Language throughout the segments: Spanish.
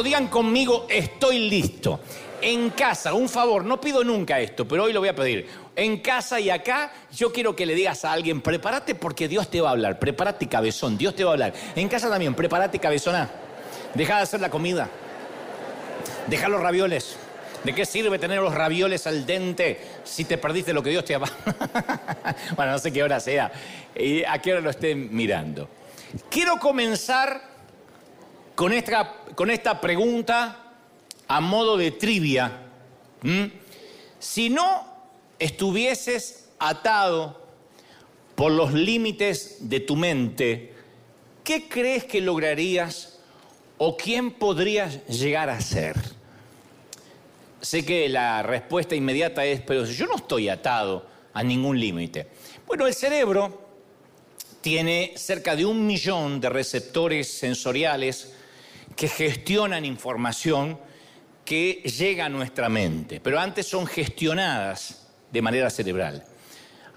listo? Digan conmigo, estoy listo. En casa, un favor, no pido nunca esto, pero hoy lo voy a pedir. En casa y acá, yo quiero que le digas a alguien, prepárate porque Dios te va a hablar, prepárate cabezón, Dios te va a hablar. En casa también, prepárate cabezona. Deja de hacer la comida. Deja los ravioles. ¿De qué sirve tener los ravioles al dente si te perdiste lo que Dios te ha... bueno, no sé qué hora sea y a qué hora lo estén mirando. Quiero comenzar con esta, pregunta a modo de trivia. Si no estuvieses atado por los límites de tu mente, ¿qué crees que lograrías o quién podrías llegar a ser? Sé que la respuesta inmediata es, pero yo no estoy atado a ningún límite. Bueno, el cerebro tiene cerca de un millón de receptores sensoriales que gestionan información que llega a nuestra mente, pero antes son gestionadas de manera cerebral.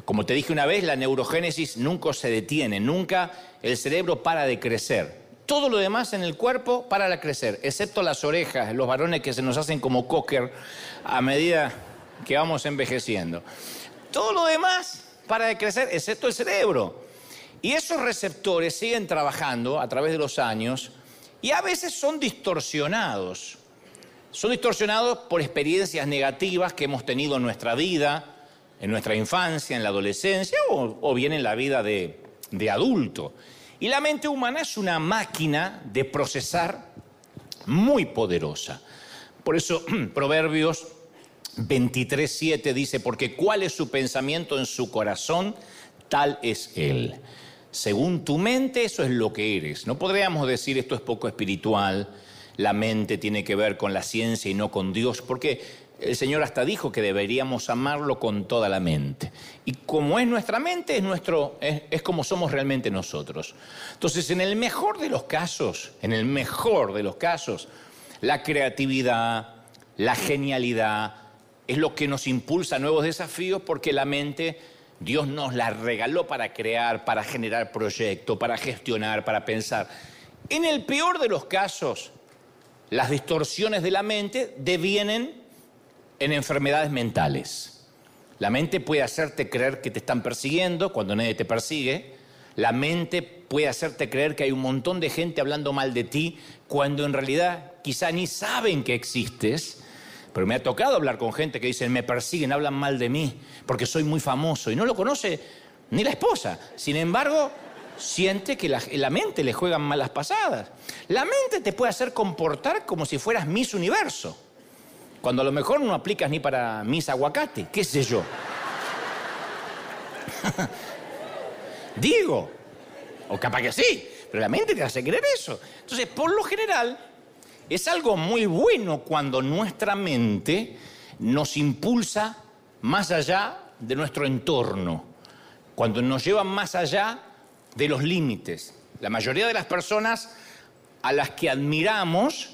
Como te dije una vez, la neurogénesis nunca se detiene, nunca el cerebro para de crecer. Todo lo demás en el cuerpo para de crecer, excepto las orejas, los varones que se nos hacen como cocker a medida que vamos envejeciendo. Todo lo demás para de crecer, excepto el cerebro. Y esos receptores siguen trabajando a través de los años y a veces son distorsionados. Son distorsionados por experiencias negativas que hemos tenido en nuestra vida, en nuestra infancia, en la adolescencia o, bien en la vida de, adulto. Y la mente humana es una máquina de procesar muy poderosa. Por eso Proverbios 23.7 dice, porque cuál es su pensamiento en su corazón, tal es él. Según tu mente, eso es lo que eres. No podríamos decir esto es poco espiritual, la mente tiene que ver con la ciencia y no con Dios, porque el Señor hasta dijo que deberíamos amarlo con toda la mente. Y como es nuestra mente, es, nuestro, es, como somos realmente nosotros. Entonces, en el mejor de los casos, en el mejor de los casos, la creatividad, la genialidad, es lo que nos impulsa a nuevos desafíos porque la mente Dios nos la regaló para crear, para generar proyectos, para gestionar, para pensar. En el peor de los casos, las distorsiones de la mente devienen en enfermedades mentales. La mente puede hacerte creer que te están persiguiendo cuando nadie te persigue. La mente puede hacerte creer que hay un montón de gente hablando mal de ti cuando en realidad quizá ni saben que existes. Pero me ha tocado hablar con gente que dicen, me persiguen, hablan mal de mí, porque soy muy famoso. Y no lo conoce ni la esposa. Sin embargo, siente que la, mente le juegan malas pasadas. La mente te puede hacer comportar como si fueras Miss Universo cuando a lo mejor no aplicas ni para mis aguacate, qué sé yo. Digo, o capaz que sí, pero la mente te hace creer eso. Entonces, por lo general, es algo muy bueno cuando nuestra mente nos impulsa más allá de nuestro entorno, cuando nos lleva más allá de los límites. La mayoría de las personas a las que admiramos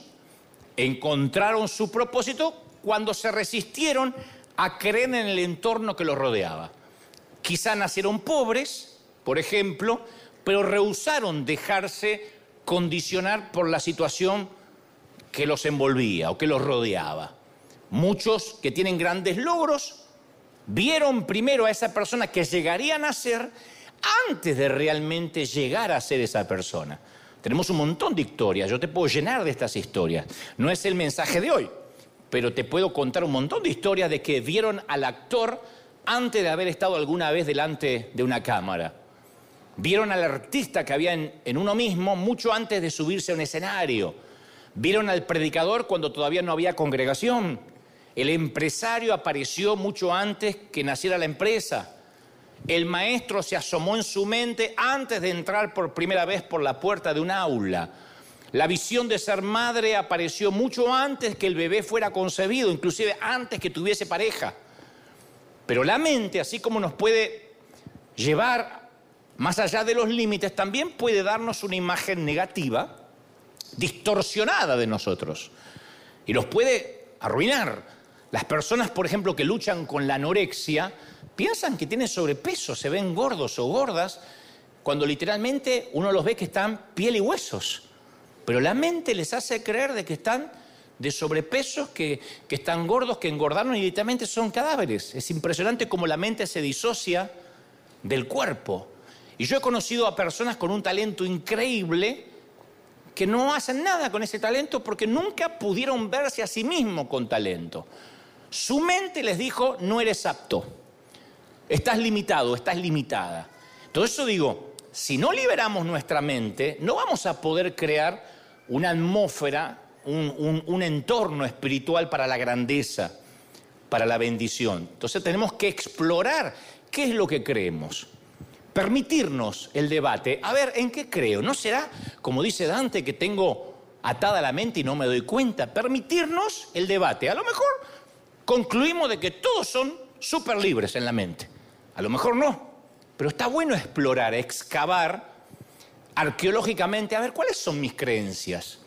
encontraron su propósito cuando se resistieron a creer en el entorno que los rodeaba. Quizá nacieron pobres, por ejemplo, pero rehusaron dejarse condicionar por la situación que los envolvía o que los rodeaba. Muchos que tienen grandes logros vieron primero a esa persona que llegarían a ser antes de realmente llegar a ser esa persona. Tenemos un montón de historias, yo te puedo llenar de estas historias. No es el mensaje de hoy, pero te puedo contar un montón de historias de que vieron al actor antes de haber estado alguna vez delante de una cámara. Vieron al artista que había en, uno mismo mucho antes de subirse a un escenario. Vieron al predicador cuando todavía no había congregación. El empresario apareció mucho antes que naciera la empresa. El maestro se asomó en su mente antes de entrar por primera vez por la puerta de un aula. La visión de ser madre apareció mucho antes que el bebé fuera concebido, inclusive antes que tuviese pareja. Pero la mente, así como nos puede llevar más allá de los límites, también puede darnos una imagen negativa, distorsionada de nosotros. Y los puede arruinar. Las personas, por ejemplo, que luchan con la anorexia, piensan que tienen sobrepeso, se ven gordos o gordas, cuando literalmente uno los ve que están piel y huesos. Pero la mente les hace creer de que están de sobrepesos, que, que están gordos, que engordaron y directamente son cadáveres. Es impresionante cómo la mente se disocia del cuerpo. Y yo he conocido a personas con un talento increíble que no hacen nada con ese talento porque nunca pudieron verse a sí mismos con talento. Su mente les dijo, no eres apto, estás limitado, estás limitada. Todo eso digo, si no liberamos nuestra mente, no vamos a poder crear una atmósfera, un, un entorno espiritual para la grandeza, para la bendición. Entonces tenemos que explorar qué es lo que creemos permitirnos el debate. A ver, ¿en qué creo? ¿No será, como dice Dante, que tengo atada la mente y no me doy cuenta? Permitirnos el debate. A lo mejor concluimos de que todos son súper libres en la mente. A lo mejor no. Pero está bueno explorar, excavar arqueológicamente, a ver, ¿cuáles son mis creencias?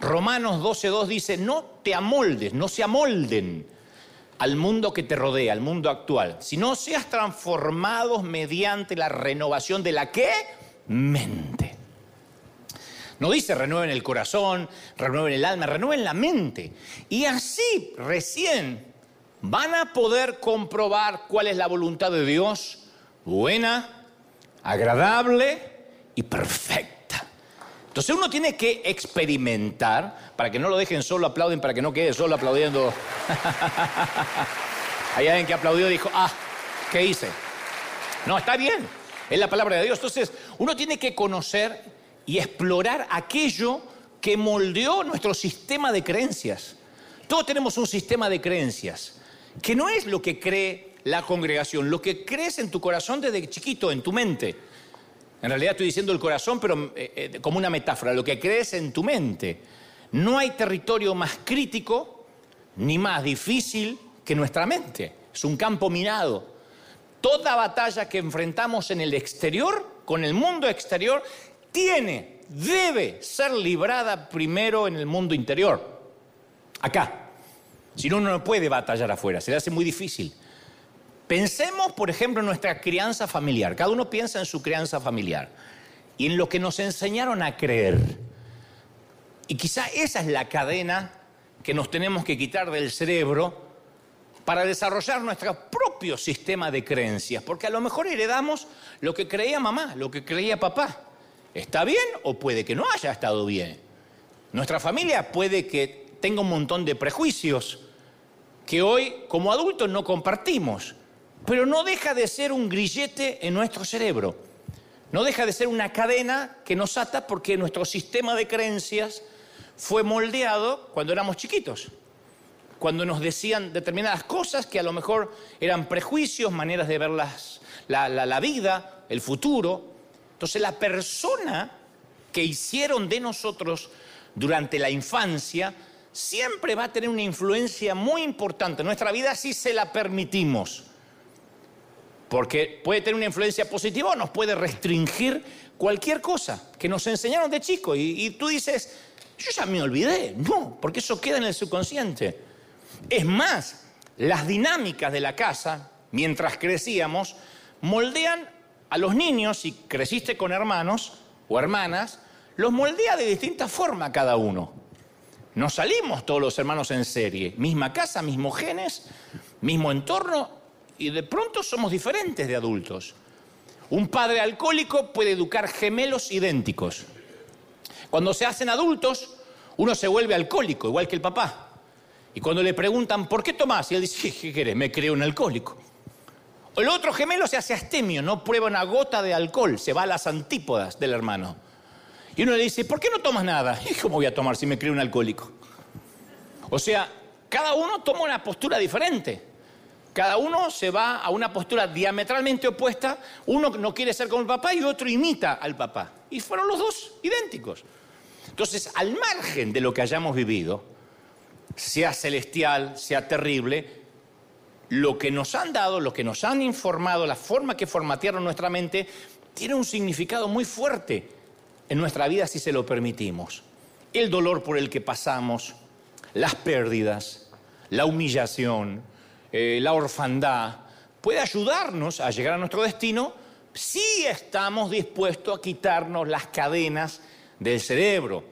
Romanos 12.2 dice, no te amoldes, no se amolden al mundo que te rodea, al mundo actual, Si no seas transformados mediante la renovación de la qué? Mente. No dice renueven el corazón, renueven el alma, renueven la mente. Y así recién van a poder comprobar cuál es la voluntad de Dios, buena, agradable y perfecta. Entonces uno tiene que experimentar, para que no lo dejen solo, aplauden, para que no quede solo aplaudiendo. Hay alguien que aplaudió y dijo, ah, ¿qué hice? No, está bien, es la palabra de Dios. Entonces uno tiene que conocer y explorar aquello que moldeó nuestro sistema de creencias. Todos tenemos un sistema de creencias, que no es lo que cree la congregación, lo que crees en tu corazón desde chiquito, en tu mente. En realidad estoy diciendo el corazón, pero eh, eh, como una metáfora, lo que crees en tu mente. No hay territorio más crítico ni más difícil que nuestra mente. Es un campo minado. Toda batalla que enfrentamos en el exterior, con el mundo exterior, tiene, debe ser librada primero en el mundo interior. Acá. Si no, uno no puede batallar afuera, se le hace muy difícil. Pensemos, por ejemplo, en nuestra crianza familiar. Cada uno piensa en su crianza familiar y en lo que nos enseñaron a creer. Y quizá esa es la cadena que nos tenemos que quitar del cerebro para desarrollar nuestro propio sistema de creencias, porque a lo mejor heredamos lo que creía mamá, lo que creía papá. ¿Está bien o puede que no haya estado bien? Nuestra familia puede que tenga un montón de prejuicios que hoy como adultos no compartimos pero no deja de ser un grillete en nuestro cerebro. No deja de ser una cadena que nos ata porque nuestro sistema de creencias fue moldeado cuando éramos chiquitos. Cuando nos decían determinadas cosas que a lo mejor eran prejuicios, maneras de ver la, la vida, el futuro. Entonces la persona que hicieron de nosotros durante la infancia siempre va a tener una influencia muy importante en nuestra vida si se la permitimos. Porque puede tener una influencia positiva o nos puede restringir cualquier cosa que nos enseñaron de chico. Y, tú dices, yo ya me olvidé. No, porque eso queda en el subconsciente. Es más, las dinámicas de la casa, mientras crecíamos, moldean a los niños, si creciste con hermanos o hermanas, los moldea de distinta forma cada uno. No salimos todos los hermanos en serie, misma casa, mismos genes, mismo entorno, y de pronto somos diferentes de adultos. Un padre alcohólico puede educar gemelos idénticos. Cuando se hacen adultos, uno se vuelve alcohólico, igual que el papá. Y cuando le preguntan, ¿por qué tomás? Y él dice, ¿qué querés? Me creo un alcohólico. El otro gemelo se hace astemio, no prueba una gota de alcohol, se va a las antípodas del hermano. Y uno le dice, ¿por qué no tomas nada? ¿Y cómo voy a tomar si me creo un alcohólico? O sea, cada uno toma una postura diferente. Cada uno se va a una postura diametralmente opuesta. Uno no quiere ser como el papá y otro imita al papá. Y fueron los dos idénticos. Entonces, al margen de lo que hayamos vivido, sea celestial, sea terrible, lo que nos han dado, lo que nos han informado, la forma que formatearon nuestra mente, tiene un significado muy fuerte en nuestra vida si se lo permitimos. El dolor por el que pasamos, las pérdidas, la humillación, eh, la orfandad, puede ayudarnos a llegar a nuestro destino si estamos dispuestos a quitarnos las cadenas del cerebro.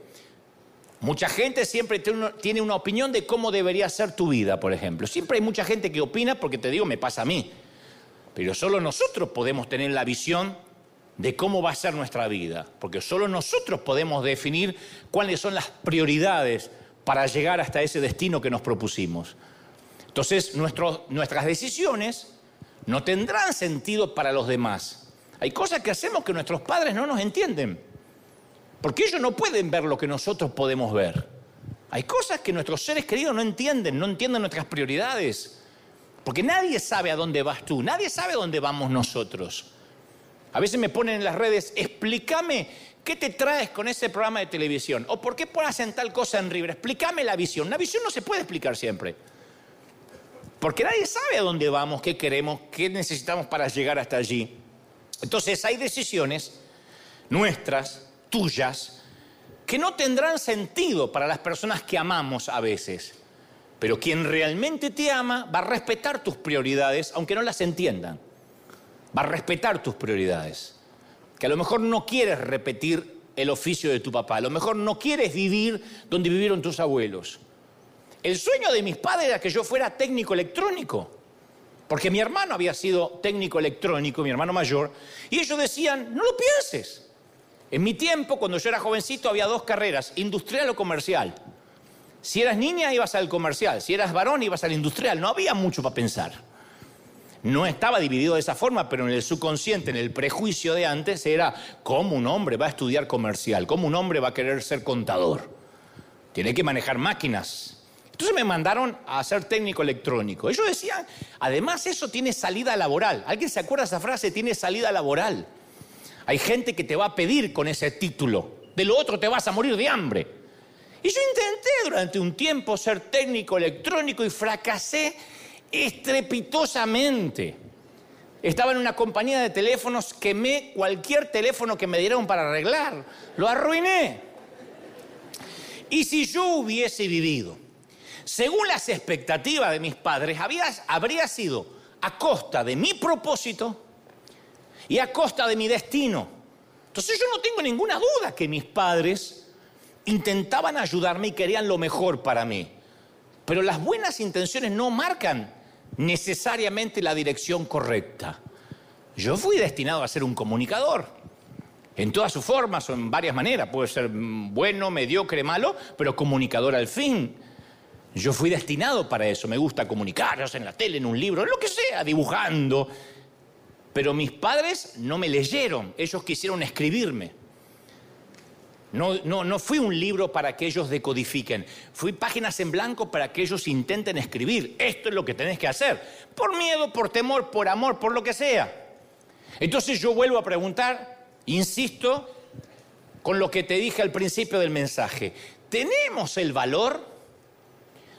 Mucha gente siempre tiene una opinión de cómo debería ser tu vida, por ejemplo. Siempre hay mucha gente que opina porque te digo, me pasa a mí. Pero solo nosotros podemos tener la visión de cómo va a ser nuestra vida, porque solo nosotros podemos definir cuáles son las prioridades para llegar hasta ese destino que nos propusimos. Entonces, nuestras decisiones no tendrán sentido para los demás. Hay cosas que hacemos que nuestros padres no nos entienden, porque ellos no pueden ver lo que nosotros podemos ver. Hay cosas que nuestros seres queridos no entienden, no entienden nuestras prioridades, porque nadie sabe a dónde vas tú, nadie sabe a dónde vamos nosotros. A veces me ponen en las redes, explícame qué te traes con ese programa de televisión, o por qué pones en tal cosa en River, explícame la visión. La visión no se puede explicar siempre. Porque nadie sabe a dónde vamos, qué queremos, qué necesitamos para llegar hasta allí. Entonces hay decisiones nuestras, tuyas, que no tendrán sentido para las personas que amamos a veces. Pero quien realmente te ama va a respetar tus prioridades, aunque no las entiendan. Va a respetar tus prioridades. Que a lo mejor no quieres repetir el oficio de tu papá, a lo mejor no quieres vivir donde vivieron tus abuelos. El sueño de mis padres era que yo fuera técnico electrónico, porque mi hermano había sido técnico electrónico, mi hermano mayor, y ellos decían, no lo pienses. En mi tiempo, cuando yo era jovencito, había dos carreras, industrial o comercial. Si eras niña, ibas al comercial, si eras varón, ibas al industrial, no había mucho para pensar. No estaba dividido de esa forma, pero en el subconsciente, en el prejuicio de antes, era cómo un hombre va a estudiar comercial, cómo un hombre va a querer ser contador. Tiene que manejar máquinas, entonces me mandaron a ser técnico electrónico. Ellos decían, además eso tiene salida laboral. ¿Alguien se acuerda de esa frase? Tiene salida laboral. Hay gente que te va a pedir con ese título. De lo otro te vas a morir de hambre. Y yo intenté durante un tiempo ser técnico electrónico y fracasé estrepitosamente. Estaba en una compañía de teléfonos, quemé cualquier teléfono que me dieron para arreglar. Lo arruiné. Y si yo hubiese vivido según las expectativas de mis padres, habría sido a costa de mi propósito y a costa de mi destino. Entonces yo no tengo ninguna duda que mis padres intentaban ayudarme y querían lo mejor para mí. Pero las buenas intenciones no marcan necesariamente la dirección correcta. Yo fui destinado a ser un comunicador, en todas sus formas o en varias maneras. Puede ser bueno, mediocre, malo, pero comunicador al fin. Yo fui destinado para eso, me gusta comunicar, en la tele, en un libro, en lo que sea, dibujando. Pero mis padres no me leyeron, ellos quisieron escribirme. No, no, no fui un libro para que ellos decodifiquen, fui páginas en blanco para que ellos intenten escribir. Esto es lo que tenés que hacer, por miedo, por temor, por amor, por lo que sea. Entonces yo vuelvo a preguntar, insisto, con lo que te dije al principio del mensaje, ¿tenemos el valor?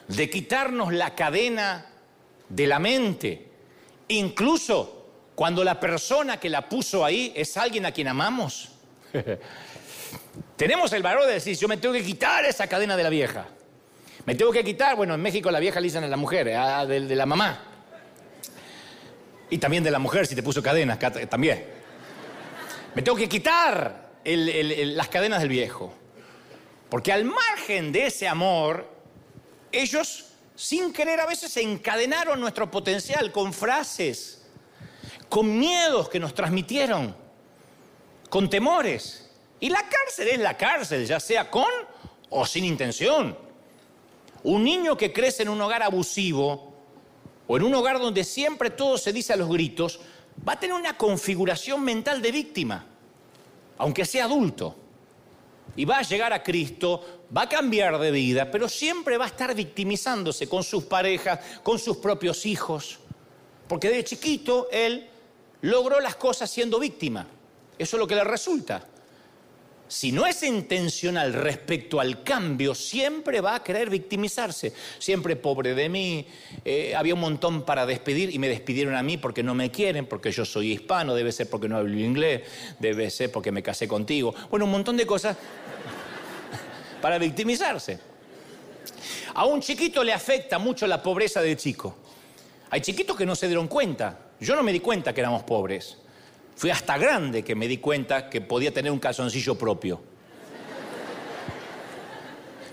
De quitarnos la cadena de la mente, incluso cuando la persona que la puso ahí es alguien a quien amamos. Tenemos el valor de decir, yo me tengo que quitar esa cadena de la vieja. Me tengo que quitar, bueno, en México la vieja le dicen a la mujer, a, de, la mamá. Y también de la mujer si te puso cadenas, también. Me tengo que quitar las cadenas del viejo. Porque al margen de ese amor ellos, sin querer, a veces encadenaron nuestro potencial con frases, con miedos que nos transmitieron, con temores. Y la cárcel es la cárcel, ya sea con o sin intención. Un niño que crece en un hogar abusivo o en un hogar donde siempre todo se dice a los gritos, va a tener una configuración mental de víctima, aunque sea adulto y va a llegar a Cristo, va a cambiar de vida, pero siempre va a estar victimizándose con sus parejas, con sus propios hijos. Porque de chiquito él logró las cosas siendo víctima. Eso es lo que le resulta. Si no es intencional respecto al cambio, siempre va a querer victimizarse. Siempre pobre de mí, eh, había un montón para despedir y me despidieron a mí porque no me quieren, porque yo soy hispano, debe ser porque no hablo inglés, debe ser porque me casé contigo. Bueno, un montón de cosas para victimizarse. A un chiquito le afecta mucho la pobreza del chico. Hay chiquitos que no se dieron cuenta. Yo no me di cuenta que éramos pobres. Fui hasta grande que me di cuenta que podía tener un calzoncillo propio.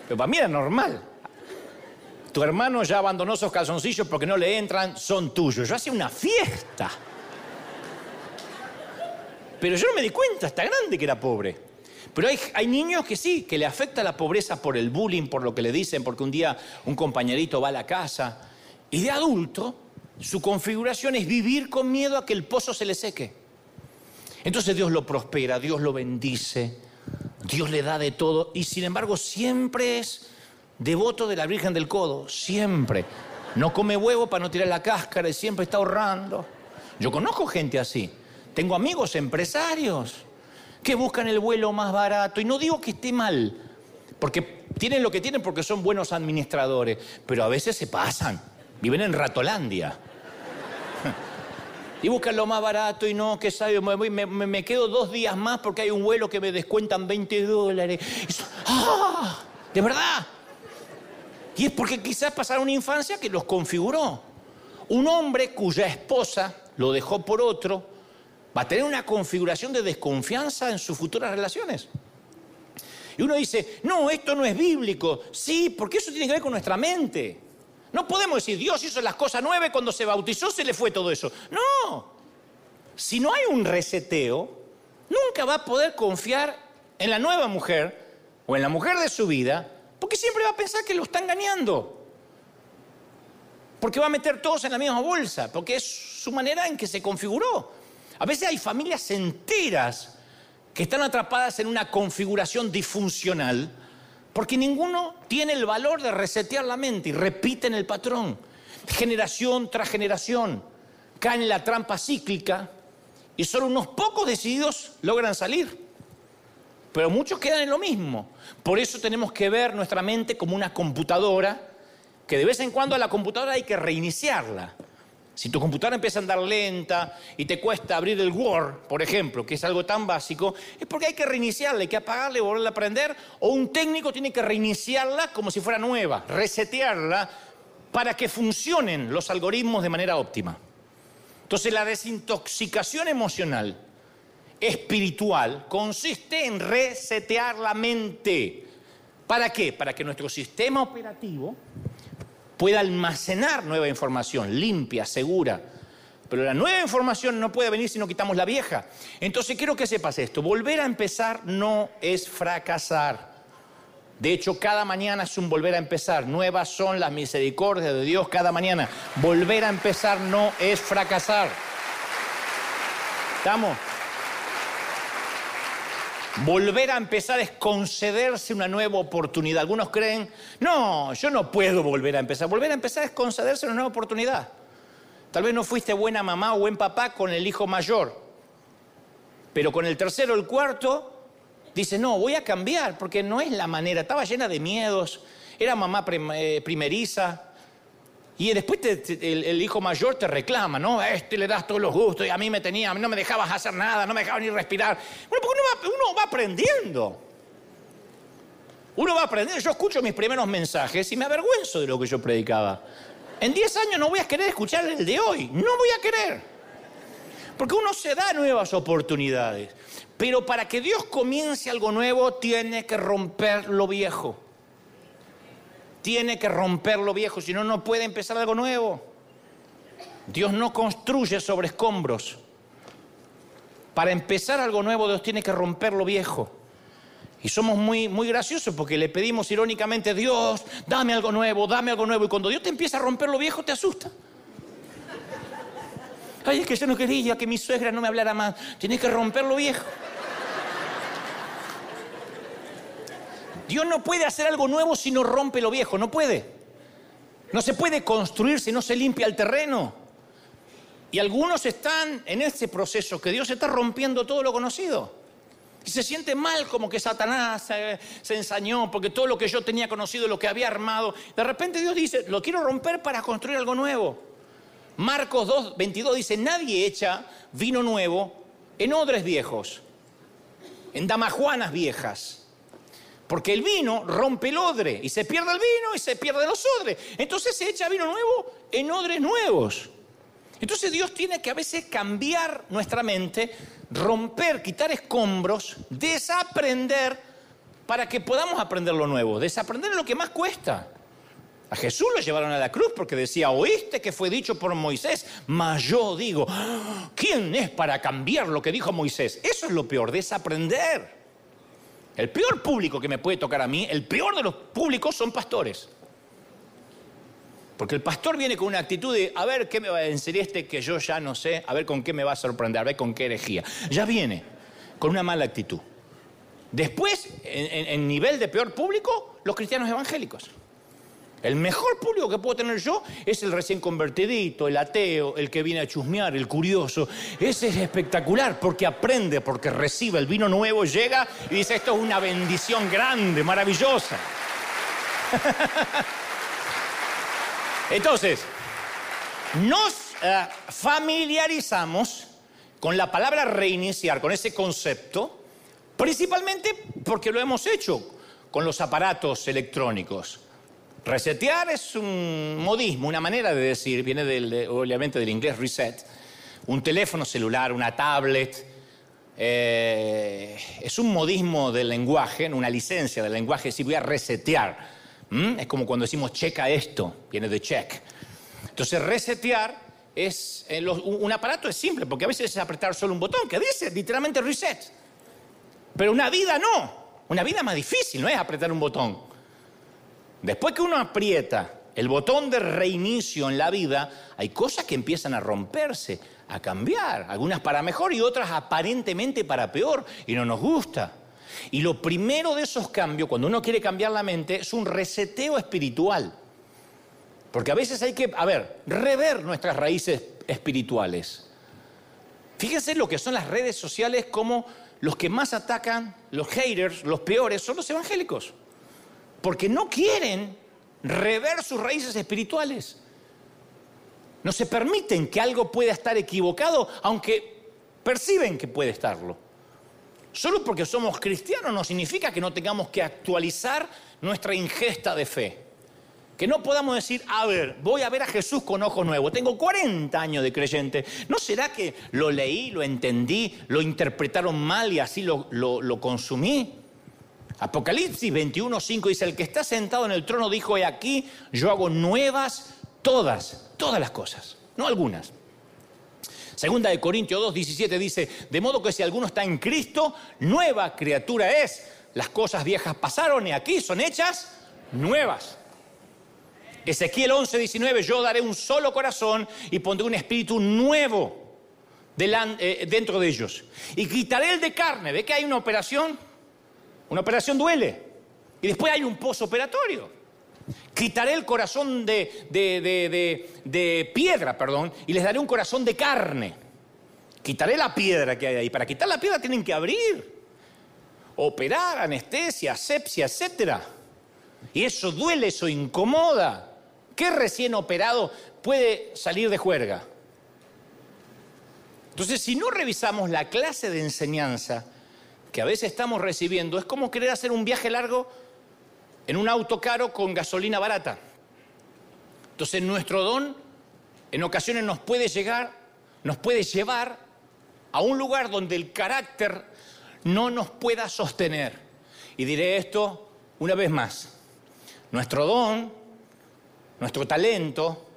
Pero para mí era normal. Tu hermano ya abandonó esos calzoncillos porque no le entran, son tuyos. Yo hacía una fiesta. Pero yo no me di cuenta, hasta grande que era pobre. Pero hay, niños que sí, que le afecta la pobreza por el bullying, por lo que le dicen, porque un día un compañerito va a la casa. Y de adulto, su configuración es vivir con miedo a que el pozo se le seque. Entonces Dios lo prospera, Dios lo bendice, Dios le da de todo y sin embargo siempre es devoto de la Virgen del Codo, siempre. No come huevo para no tirar la cáscara y siempre está ahorrando. Yo conozco gente así. Tengo amigos empresarios que buscan el vuelo más barato y no digo que esté mal, porque tienen lo que tienen porque son buenos administradores, pero a veces se pasan, viven en Ratolandia. Y buscan lo más barato y no, que sabe, me, me, quedo dos días más porque hay un vuelo que me descuentan 20 dólares. ¡Ah! ¿De verdad? Y es porque quizás pasaron una infancia que los configuró. Un hombre cuya esposa lo dejó por otro va a tener una configuración de desconfianza en sus futuras relaciones. Y uno dice, no, esto no es bíblico. Sí, porque eso tiene que ver con nuestra mente. No podemos decir, Dios hizo las cosas nueve, cuando se bautizó se le fue todo eso. No. Si no hay un reseteo, nunca va a poder confiar en la nueva mujer o en la mujer de su vida, porque siempre va a pensar que lo está engañando. Porque va a meter todos en la misma bolsa, porque es su manera en que se configuró. A veces hay familias enteras que están atrapadas en una configuración disfuncional porque ninguno tiene el valor de resetear la mente y repiten el patrón. Generación tras generación caen en la trampa cíclica y solo unos pocos decididos logran salir. Pero muchos quedan en lo mismo. Por eso tenemos que ver nuestra mente como una computadora que de vez en cuando a la computadora hay que reiniciarla. Si tu computadora empieza a andar lenta y te cuesta abrir el Word, por ejemplo, que es algo tan básico, es porque hay que reiniciarla, hay que apagarla y volverla a aprender, o un técnico tiene que reiniciarla como si fuera nueva, resetearla para que funcionen los algoritmos de manera óptima. Entonces la desintoxicación emocional espiritual consiste en resetear la mente. ¿Para qué? Para que nuestro sistema operativo pueda almacenar nueva información, limpia, segura. Pero la nueva información no puede venir si no quitamos la vieja. Entonces quiero que sepas esto, volver a empezar no es fracasar. De hecho, cada mañana es un volver a empezar. Nuevas son las misericordias de Dios cada mañana. Volver a empezar no es fracasar. ¿Estamos? Volver a empezar es concederse una nueva oportunidad. Algunos creen, no, yo no puedo volver a empezar. Volver a empezar es concederse una nueva oportunidad. Tal vez no fuiste buena mamá o buen papá con el hijo mayor, pero con el tercero o el cuarto, dice, no, voy a cambiar, porque no es la manera. Estaba llena de miedos, era mamá eh, primeriza, y después el, hijo mayor te reclama, ¿no? A este le das todos los gustos y a mí me tenía, no me dejabas hacer nada, no me dejabas ni respirar. Bueno, porque uno va, uno va aprendiendo. Uno va aprendiendo. Yo escucho mis primeros mensajes y me avergüenzo de lo que yo predicaba. En 10 años no voy a querer escuchar el de hoy. No voy a querer. Porque uno se da nuevas oportunidades. Pero para que Dios comience algo nuevo, tiene que romper lo viejo tiene que romper lo viejo, si no, no puede empezar algo nuevo. Dios no construye sobre escombros. Para empezar algo nuevo, Dios tiene que romper lo viejo. Y somos muy, muy graciosos porque le pedimos irónicamente, Dios, dame algo nuevo, dame algo nuevo. Y cuando Dios te empieza a romper lo viejo, te asusta. Ay, es que yo no quería que mi suegra no me hablara más. Tienes que romper lo viejo. Dios no puede hacer algo nuevo si no rompe lo viejo, no puede. No se puede construir si no se limpia el terreno. Y algunos están en ese proceso que Dios está rompiendo todo lo conocido. Y se siente mal como que Satanás se, ensañó porque todo lo que yo tenía conocido, lo que había armado, de repente Dios dice, lo quiero romper para construir algo nuevo. Marcos 2, 22 dice, nadie echa vino nuevo en odres viejos, en damajuanas viejas porque el vino rompe el odre y se pierde el vino y se pierden los odres. Entonces se echa vino nuevo en odres nuevos. Entonces Dios tiene que a veces cambiar nuestra mente, romper, quitar escombros, desaprender para que podamos aprender lo nuevo. Desaprender es lo que más cuesta. A Jesús lo llevaron a la cruz porque decía, oíste que fue dicho por Moisés, mas yo digo, ¿quién es para cambiar lo que dijo Moisés? Eso es lo peor, desaprender. El peor público que me puede tocar a mí, el peor de los públicos son pastores. Porque el pastor viene con una actitud de, a ver qué me va a decir este que yo ya no sé, a ver con qué me va a sorprender, a ver con qué herejía. Ya viene con una mala actitud. Después, en, nivel de peor público, los cristianos evangélicos. El mejor público que puedo tener yo es el recién convertidito, el ateo, el que viene a chusmear, el curioso. Ese es espectacular porque aprende, porque recibe el vino nuevo, llega y dice, esto es una bendición grande, maravillosa. Entonces, nos eh, familiarizamos con la palabra reiniciar, con ese concepto, principalmente porque lo hemos hecho con los aparatos electrónicos. Resetear es un modismo, una manera de decir, viene del, obviamente del inglés reset, un teléfono celular, una tablet, eh, es un modismo del lenguaje, una licencia del lenguaje, si voy a resetear. Es como cuando decimos checa esto, viene de check. Entonces resetear es, eh, un aparato es simple, porque a veces es apretar solo un botón que dice literalmente reset. Pero una vida no, una vida más difícil, no es apretar un botón. Después que uno aprieta el botón de reinicio en la vida, hay cosas que empiezan a romperse, a cambiar, algunas para mejor y otras aparentemente para peor, y no nos gusta. Y lo primero de esos cambios, cuando uno quiere cambiar la mente, es un reseteo espiritual. Porque a veces hay que, a ver, rever nuestras raíces espirituales. Fíjense lo que son las redes sociales, como los que más atacan, los haters, los peores, son los evangélicos. Porque no quieren rever sus raíces espirituales. No se permiten que algo pueda estar equivocado, aunque perciben que puede estarlo. Solo porque somos cristianos no significa que no tengamos que actualizar nuestra ingesta de fe. Que no podamos decir, a ver, voy a ver a Jesús con ojos nuevos. Tengo 40 años de creyente. ¿No será que lo leí, lo entendí, lo interpretaron mal y así lo, lo, consumí? Apocalipsis 21, 5 dice, el que está sentado en el trono dijo, he aquí, yo hago nuevas todas, todas las cosas, no algunas. Segunda de Corintios 2, 17 dice, de modo que si alguno está en Cristo, nueva criatura es. Las cosas viejas pasaron y aquí son hechas nuevas. Ezequiel 11, 19, yo daré un solo corazón y pondré un espíritu nuevo eh, dentro de ellos. Y quitaré el de carne. ¿Ve que hay una operación? Una operación duele. Y después hay un posoperatorio. Quitaré el corazón de, de, piedra, perdón, y les daré un corazón de carne. Quitaré la piedra que hay ahí. Para quitar la piedra tienen que abrir, operar, anestesia, asepsia, etc. Y eso duele, eso incomoda. ¿Qué recién operado puede salir de juerga? Entonces, si no revisamos la clase de enseñanza que a veces estamos recibiendo, es como querer hacer un viaje largo en un auto caro con gasolina barata. Entonces nuestro don en ocasiones nos puede llegar, nos puede llevar a un lugar donde el carácter no nos pueda sostener. Y diré esto una vez más. Nuestro don, nuestro talento,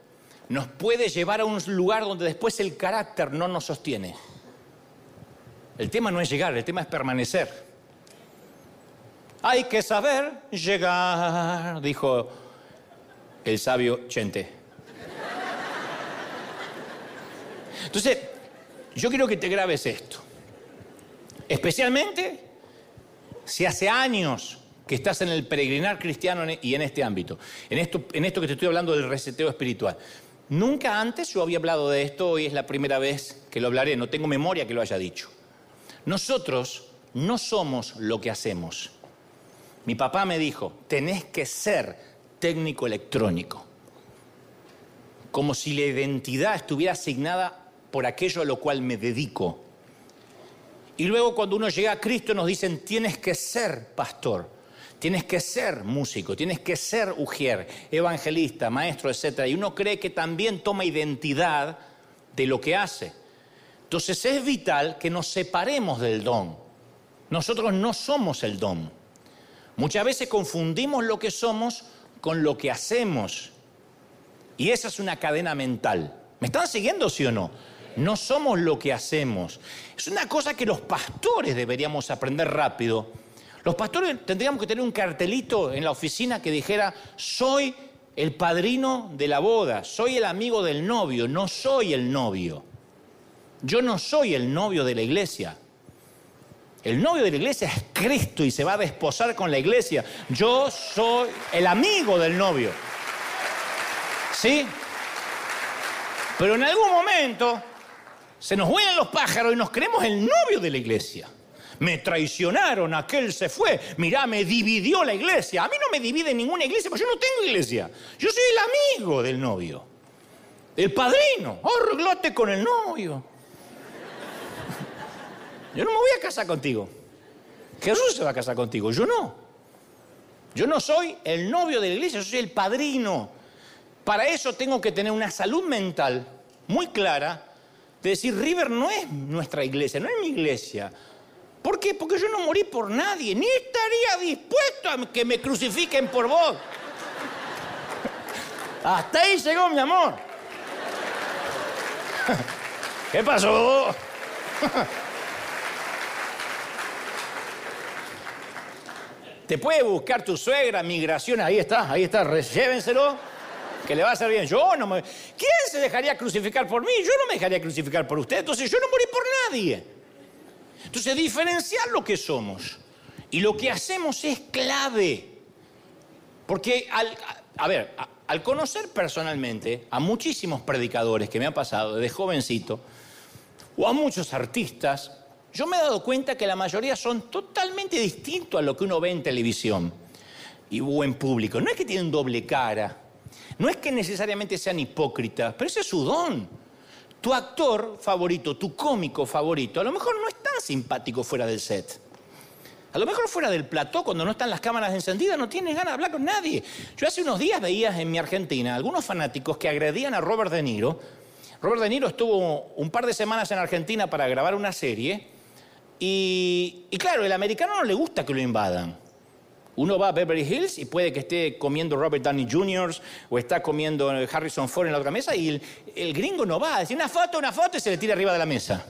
nos puede llevar a un lugar donde después el carácter no nos sostiene. El tema no es llegar, el tema es permanecer. Hay que saber llegar, dijo el sabio Chente. Entonces, yo quiero que te grabes esto. Especialmente si hace años que estás en el peregrinar cristiano y en este ámbito, en esto, en esto que te estoy hablando del reseteo espiritual. Nunca antes yo había hablado de esto, hoy es la primera vez que lo hablaré, no tengo memoria que lo haya dicho. Nosotros no somos lo que hacemos. Mi papá me dijo, tenés que ser técnico electrónico. Como si la identidad estuviera asignada por aquello a lo cual me dedico. Y luego cuando uno llega a Cristo nos dicen, tienes que ser pastor, tienes que ser músico, tienes que ser ujier, evangelista, maestro, etc. Y uno cree que también toma identidad de lo que hace. Entonces es vital que nos separemos del don. Nosotros no somos el don. Muchas veces confundimos lo que somos con lo que hacemos. Y esa es una cadena mental. ¿Me están siguiendo, sí o no? No somos lo que hacemos. Es una cosa que los pastores deberíamos aprender rápido. Los pastores tendríamos que tener un cartelito en la oficina que dijera, soy el padrino de la boda, soy el amigo del novio, no soy el novio. Yo no soy el novio de la iglesia. El novio de la iglesia es Cristo y se va a desposar con la iglesia. Yo soy el amigo del novio. ¿Sí? Pero en algún momento se nos vuelan los pájaros y nos creemos el novio de la iglesia. Me traicionaron, aquel se fue. Mirá, me dividió la iglesia. A mí no me divide ninguna iglesia, porque yo no tengo iglesia. Yo soy el amigo del novio. El padrino. Arreglate con el novio. Yo no me voy a casar contigo. Jesús se va a casar contigo, yo no. Yo no soy el novio de la iglesia, yo soy el padrino. Para eso tengo que tener una salud mental muy clara de decir, River no es nuestra iglesia, no es mi iglesia. ¿Por qué? Porque yo no morí por nadie, ni estaría dispuesto a que me crucifiquen por vos. Hasta ahí llegó mi amor. ¿Qué pasó? Te puede buscar tu suegra, migración, ahí está, ahí está, llévenselo, que le va a hacer bien. Yo no me... ¿Quién se dejaría crucificar por mí? Yo no me dejaría crucificar por usted, entonces yo no morí por nadie. Entonces, diferenciar lo que somos y lo que hacemos es clave. Porque, al, a ver, al conocer personalmente a muchísimos predicadores que me ha pasado desde jovencito, o a muchos artistas, yo me he dado cuenta que la mayoría son totalmente distintos a lo que uno ve en televisión y en público. No es que tienen doble cara, no es que necesariamente sean hipócritas, pero ese es su don. Tu actor favorito, tu cómico favorito, a lo mejor no es tan simpático fuera del set. A lo mejor fuera del plató, cuando no están las cámaras encendidas, no tienes ganas de hablar con nadie. Yo hace unos días veía en mi Argentina algunos fanáticos que agredían a Robert De Niro. Robert De Niro estuvo un par de semanas en Argentina para grabar una serie y, claro, el americano no le gusta que lo invadan. Uno va a Beverly Hills y puede que esté comiendo Robert Downey Jr. o está comiendo Harrison Ford en la otra mesa y el, gringo no va decir una foto, una foto y se le tira arriba de la mesa.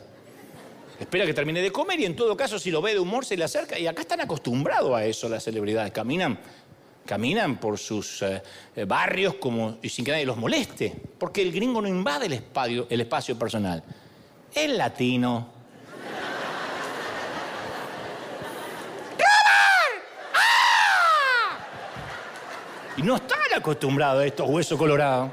Espera que termine de comer y en todo caso si lo ve de humor se le acerca y acá están acostumbrados a eso las celebridades. Caminan, caminan por sus eh, barrios como, y sin que nadie los moleste, porque el gringo no invade el espacio, el espacio personal. El latino Y no están acostumbrados a estos huesos colorados.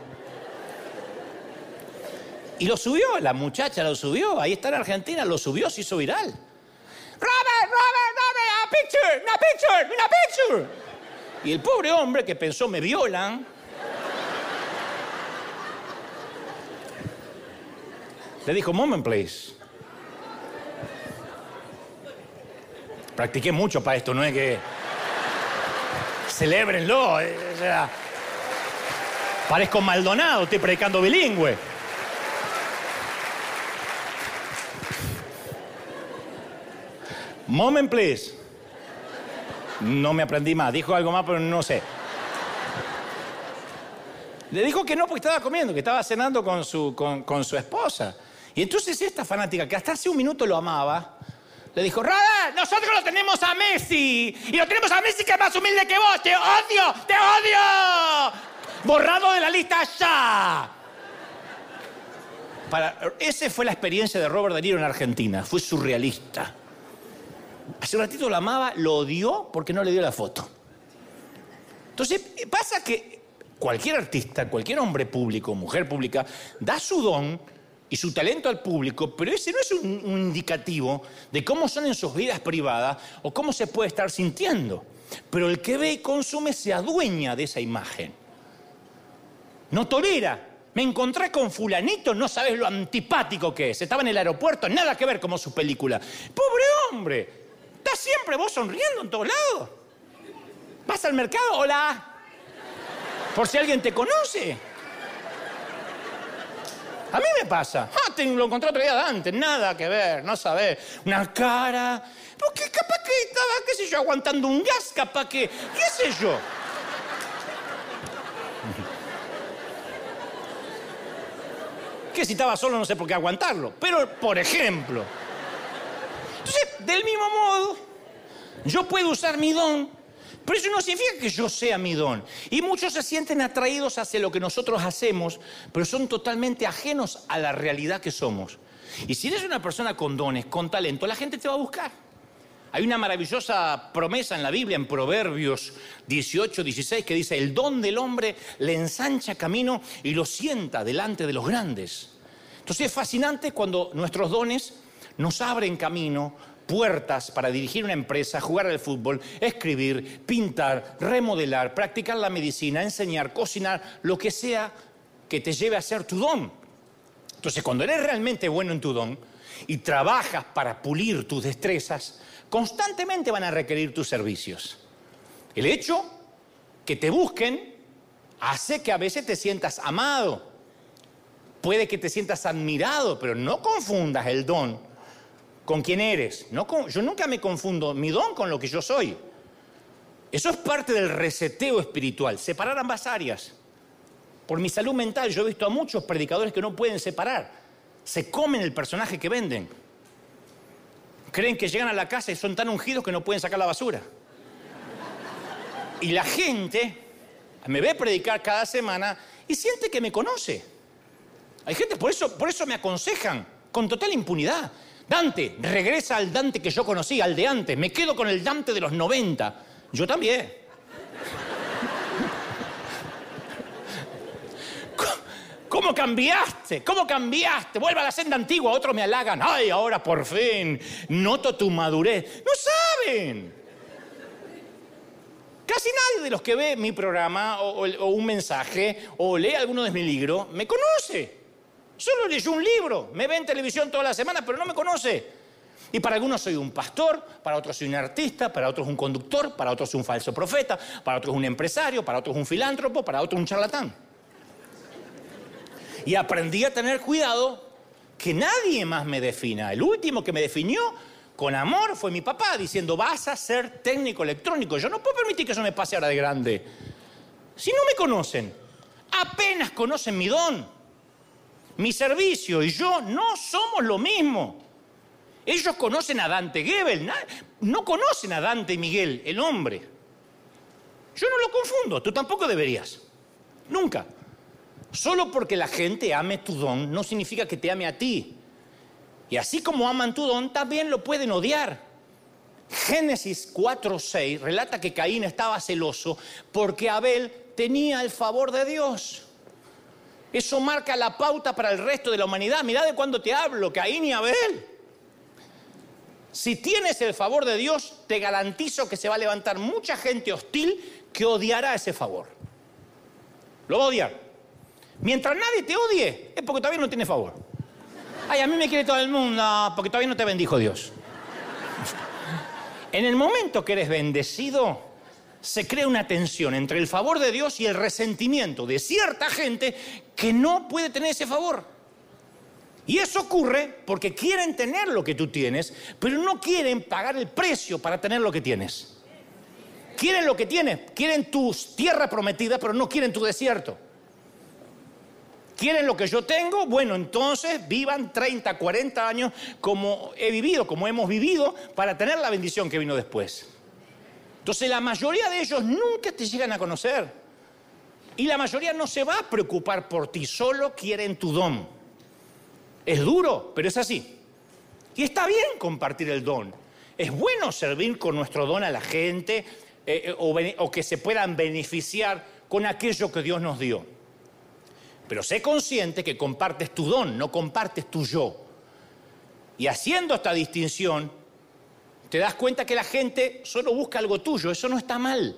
Y lo subió, la muchacha lo subió, ahí está en Argentina, lo subió, se hizo viral. Robert, Robert, Robert, a picture, una picture, una picture. Y el pobre hombre que pensó, me violan, le dijo, moment, please. Practiqué mucho para esto, no es que celébrenlo. Eh, o sea, parezco Maldonado, estoy predicando bilingüe. Moment, please. No me aprendí más. Dijo algo más, pero no sé. Le dijo que no porque estaba comiendo, que estaba cenando con su, con su esposa. Y entonces esta fanática, que hasta hace un minuto lo amaba, le dijo, Robert, nosotros lo tenemos a Messi. Y lo tenemos a Messi que es más humilde que vos. Te odio, te odio. Borrado de la lista ya. Esa fue la experiencia de Robert De Niro en Argentina. Fue surrealista. Hace un ratito lo amaba, lo odió porque no le dio la foto. Entonces, pasa que cualquier artista, cualquier hombre público, mujer pública, da su don y su talento al público, pero ese no es un, indicativo de cómo son en sus vidas privadas o cómo se puede estar sintiendo. Pero el que ve y consume se adueña de esa imagen. No tolera. Me encontré con fulanito, no sabes lo antipático que es. Estaba en el aeropuerto, nada que ver como su película. Pobre hombre, está siempre vos sonriendo en todos lados. Vas al mercado, hola. Por si alguien te conoce. A mí me pasa. Ah, Dante, lo encontré otro día Dante, nada que ver, no sabés. Una cara. Porque capaz que estaba, qué sé yo, aguantando un gas, capaz que. ¿Qué sé yo? que si estaba solo no sé por qué aguantarlo. Pero, por ejemplo. Entonces, del mismo modo, yo puedo usar mi don, pero eso no significa que yo sea mi don. Y muchos se sienten atraídos hacia lo que nosotros hacemos, pero son totalmente ajenos a la realidad que somos. Y si eres una persona con dones, con talento, la gente te va a buscar. Hay una maravillosa promesa en la Biblia, en Proverbios 18, 16, que dice, el don del hombre le ensancha camino y lo sienta delante de los grandes. Entonces es fascinante cuando nuestros dones nos abren camino, puertas para dirigir una empresa, jugar al fútbol, escribir, pintar, remodelar, practicar la medicina, enseñar, cocinar, lo que sea que te lleve a ser tu don. Entonces, cuando eres realmente bueno en tu don y trabajas para pulir tus destrezas, constantemente van a requerir tus servicios. El hecho que te busquen hace que a veces te sientas amado, puede que te sientas admirado, pero no confundas el don con quién eres. No yo nunca me confundo mi don con lo que yo soy. Eso es parte del reseteo espiritual, separar ambas áreas. Por mi salud mental yo he visto a muchos predicadores que no pueden separar. Se comen el personaje que venden. Creen que llegan a la casa y son tan ungidos que no pueden sacar la basura. Y la gente me ve predicar cada semana y siente que me conoce. Hay gente, por eso, por eso me aconsejan con total impunidad. Dante, regresa al Dante que yo conocí, al de antes. Me quedo con el Dante de los 90. Yo también. ¿Cómo cambiaste? ¿Cómo cambiaste? Vuelve a la senda antigua. Otros me halagan. Ay, ahora por fin noto tu madurez. No saben. Casi nadie de los que ve mi programa o, o un mensaje o lee alguno de mis libros me conoce. Solo leyó un libro, me ve en televisión toda la semana, pero no me conoce. Y para algunos soy un pastor, para otros soy un artista, para otros un conductor, para otros un falso profeta, para otros un empresario, para otros un filántropo, para otros un charlatán. Y aprendí a tener cuidado que nadie más me defina. El último que me definió con amor fue mi papá, diciendo, vas a ser técnico electrónico. Yo no puedo permitir que eso me pase ahora de grande. Si no me conocen, apenas conocen mi don, mi servicio y yo no somos lo mismo. Ellos conocen a Dante Gebel, no conocen a Dante Miguel, el hombre. Yo no lo confundo, tú tampoco deberías. Nunca. Solo porque la gente ame tu don no significa que te ame a ti. Y así como aman tu don, también lo pueden odiar. Génesis 4:6 relata que Caín estaba celoso porque Abel tenía el favor de Dios. Eso marca la pauta para el resto de la humanidad. Mirá de cuándo te hablo, Caín y Abel. Si tienes el favor de Dios, te garantizo que se va a levantar mucha gente hostil que odiará ese favor. Lo va a odiar. Mientras nadie te odie, es porque todavía no tiene favor. Ay, a mí me quiere todo el mundo, porque todavía no te bendijo Dios. En el momento que eres bendecido, se crea una tensión entre el favor de Dios y el resentimiento de cierta gente que no puede tener ese favor. Y eso ocurre porque quieren tener lo que tú tienes, pero no quieren pagar el precio para tener lo que tienes. Quieren lo que tienes, quieren tu tierra prometida, pero no quieren tu desierto. ¿Quieren lo que yo tengo? Bueno, entonces vivan 30, 40 años como he vivido, como hemos vivido, para tener la bendición que vino después. Entonces la mayoría de ellos nunca te llegan a conocer. Y la mayoría no se va a preocupar por ti, solo quieren tu don. Es duro, pero es así. Y está bien compartir el don. Es bueno servir con nuestro don a la gente eh, eh, o, o que se puedan beneficiar con aquello que Dios nos dio. Pero sé consciente que compartes tu don, no compartes tu yo. Y haciendo esta distinción, te das cuenta que la gente solo busca algo tuyo, eso no está mal.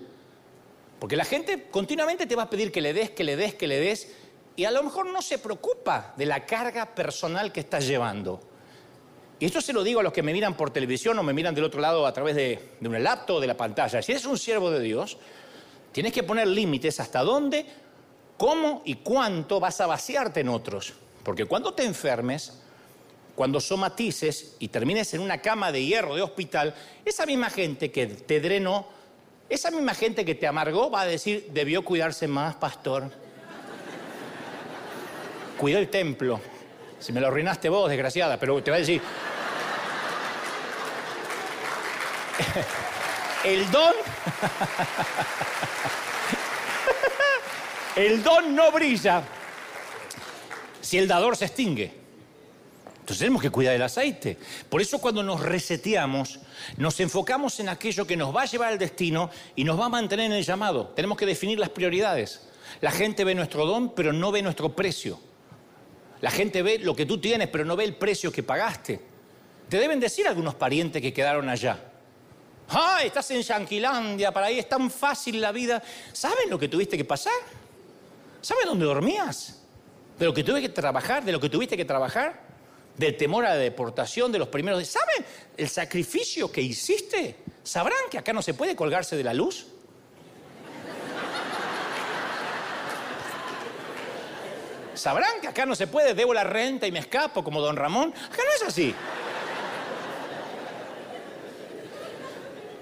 Porque la gente continuamente te va a pedir que le des, que le des, que le des, y a lo mejor no se preocupa de la carga personal que estás llevando. Y esto se lo digo a los que me miran por televisión o me miran del otro lado a través de, de un laptop o de la pantalla. Si eres un siervo de Dios, tienes que poner límites hasta dónde, cómo y cuánto vas a vaciarte en otros. Porque cuando te enfermes, cuando somatices y termines en una cama de hierro de hospital, esa misma gente que te drenó, esa misma gente que te amargó va a decir, debió cuidarse más, pastor. Cuidó el templo. Si me lo arruinaste vos, desgraciada, pero te va a decir... El don... El don no brilla si el dador se extingue. Entonces tenemos que cuidar el aceite. Por eso cuando nos reseteamos, nos enfocamos en aquello que nos va a llevar al destino y nos va a mantener en el llamado. Tenemos que definir las prioridades. La gente ve nuestro don, pero no ve nuestro precio. La gente ve lo que tú tienes, pero no ve el precio que pagaste. Te deben decir algunos parientes que quedaron allá. ¡Ah! Estás en Yanquilandia, para ahí es tan fácil la vida. ¿Sabes lo que tuviste que pasar? ¿Sabes dónde dormías? de lo que tuve que trabajar, de lo que tuviste que trabajar, del temor a la deportación de los primeros. ¿Saben el sacrificio que hiciste? ¿Sabrán que acá no se puede colgarse de la luz? ¿Sabrán que acá no se puede, debo la renta y me escapo como don Ramón? Acá no es así.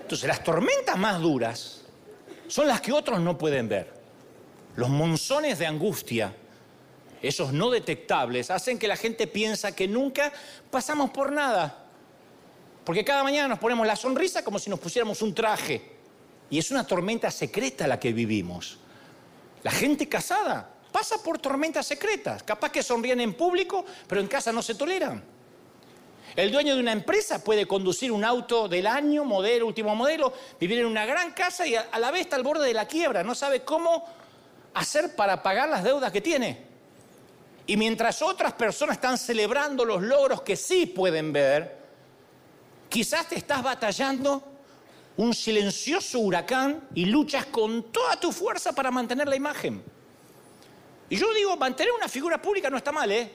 Entonces, las tormentas más duras son las que otros no pueden ver. Los monzones de angustia esos no detectables, hacen que la gente piensa que nunca pasamos por nada. Porque cada mañana nos ponemos la sonrisa como si nos pusiéramos un traje. Y es una tormenta secreta la que vivimos. La gente casada pasa por tormentas secretas. Capaz que sonríen en público, pero en casa no se toleran. El dueño de una empresa puede conducir un auto del año, modelo, último modelo, vivir en una gran casa y a la vez está al borde de la quiebra. No sabe cómo hacer para pagar las deudas que tiene. Y mientras otras personas están celebrando los logros que sí pueden ver, quizás te estás batallando un silencioso huracán y luchas con toda tu fuerza para mantener la imagen. Y yo digo, mantener una figura pública no está mal, ¿eh?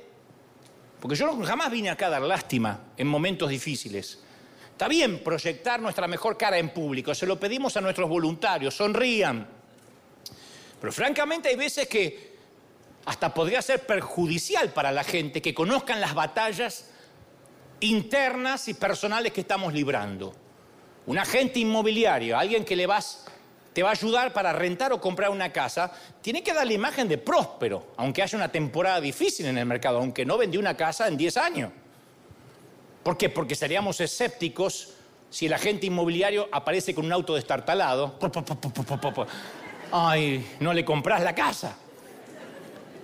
Porque yo jamás vine acá a dar lástima en momentos difíciles. Está bien proyectar nuestra mejor cara en público, se lo pedimos a nuestros voluntarios, sonrían. Pero francamente hay veces que hasta podría ser perjudicial para la gente que conozcan las batallas internas y personales que estamos librando. Un agente inmobiliario, alguien que le vas, te va a ayudar para rentar o comprar una casa, tiene que dar la imagen de próspero, aunque haya una temporada difícil en el mercado, aunque no vendió una casa en 10 años. ¿Por qué? Porque seríamos escépticos si el agente inmobiliario aparece con un auto destartalado. Ay, no le compras la casa.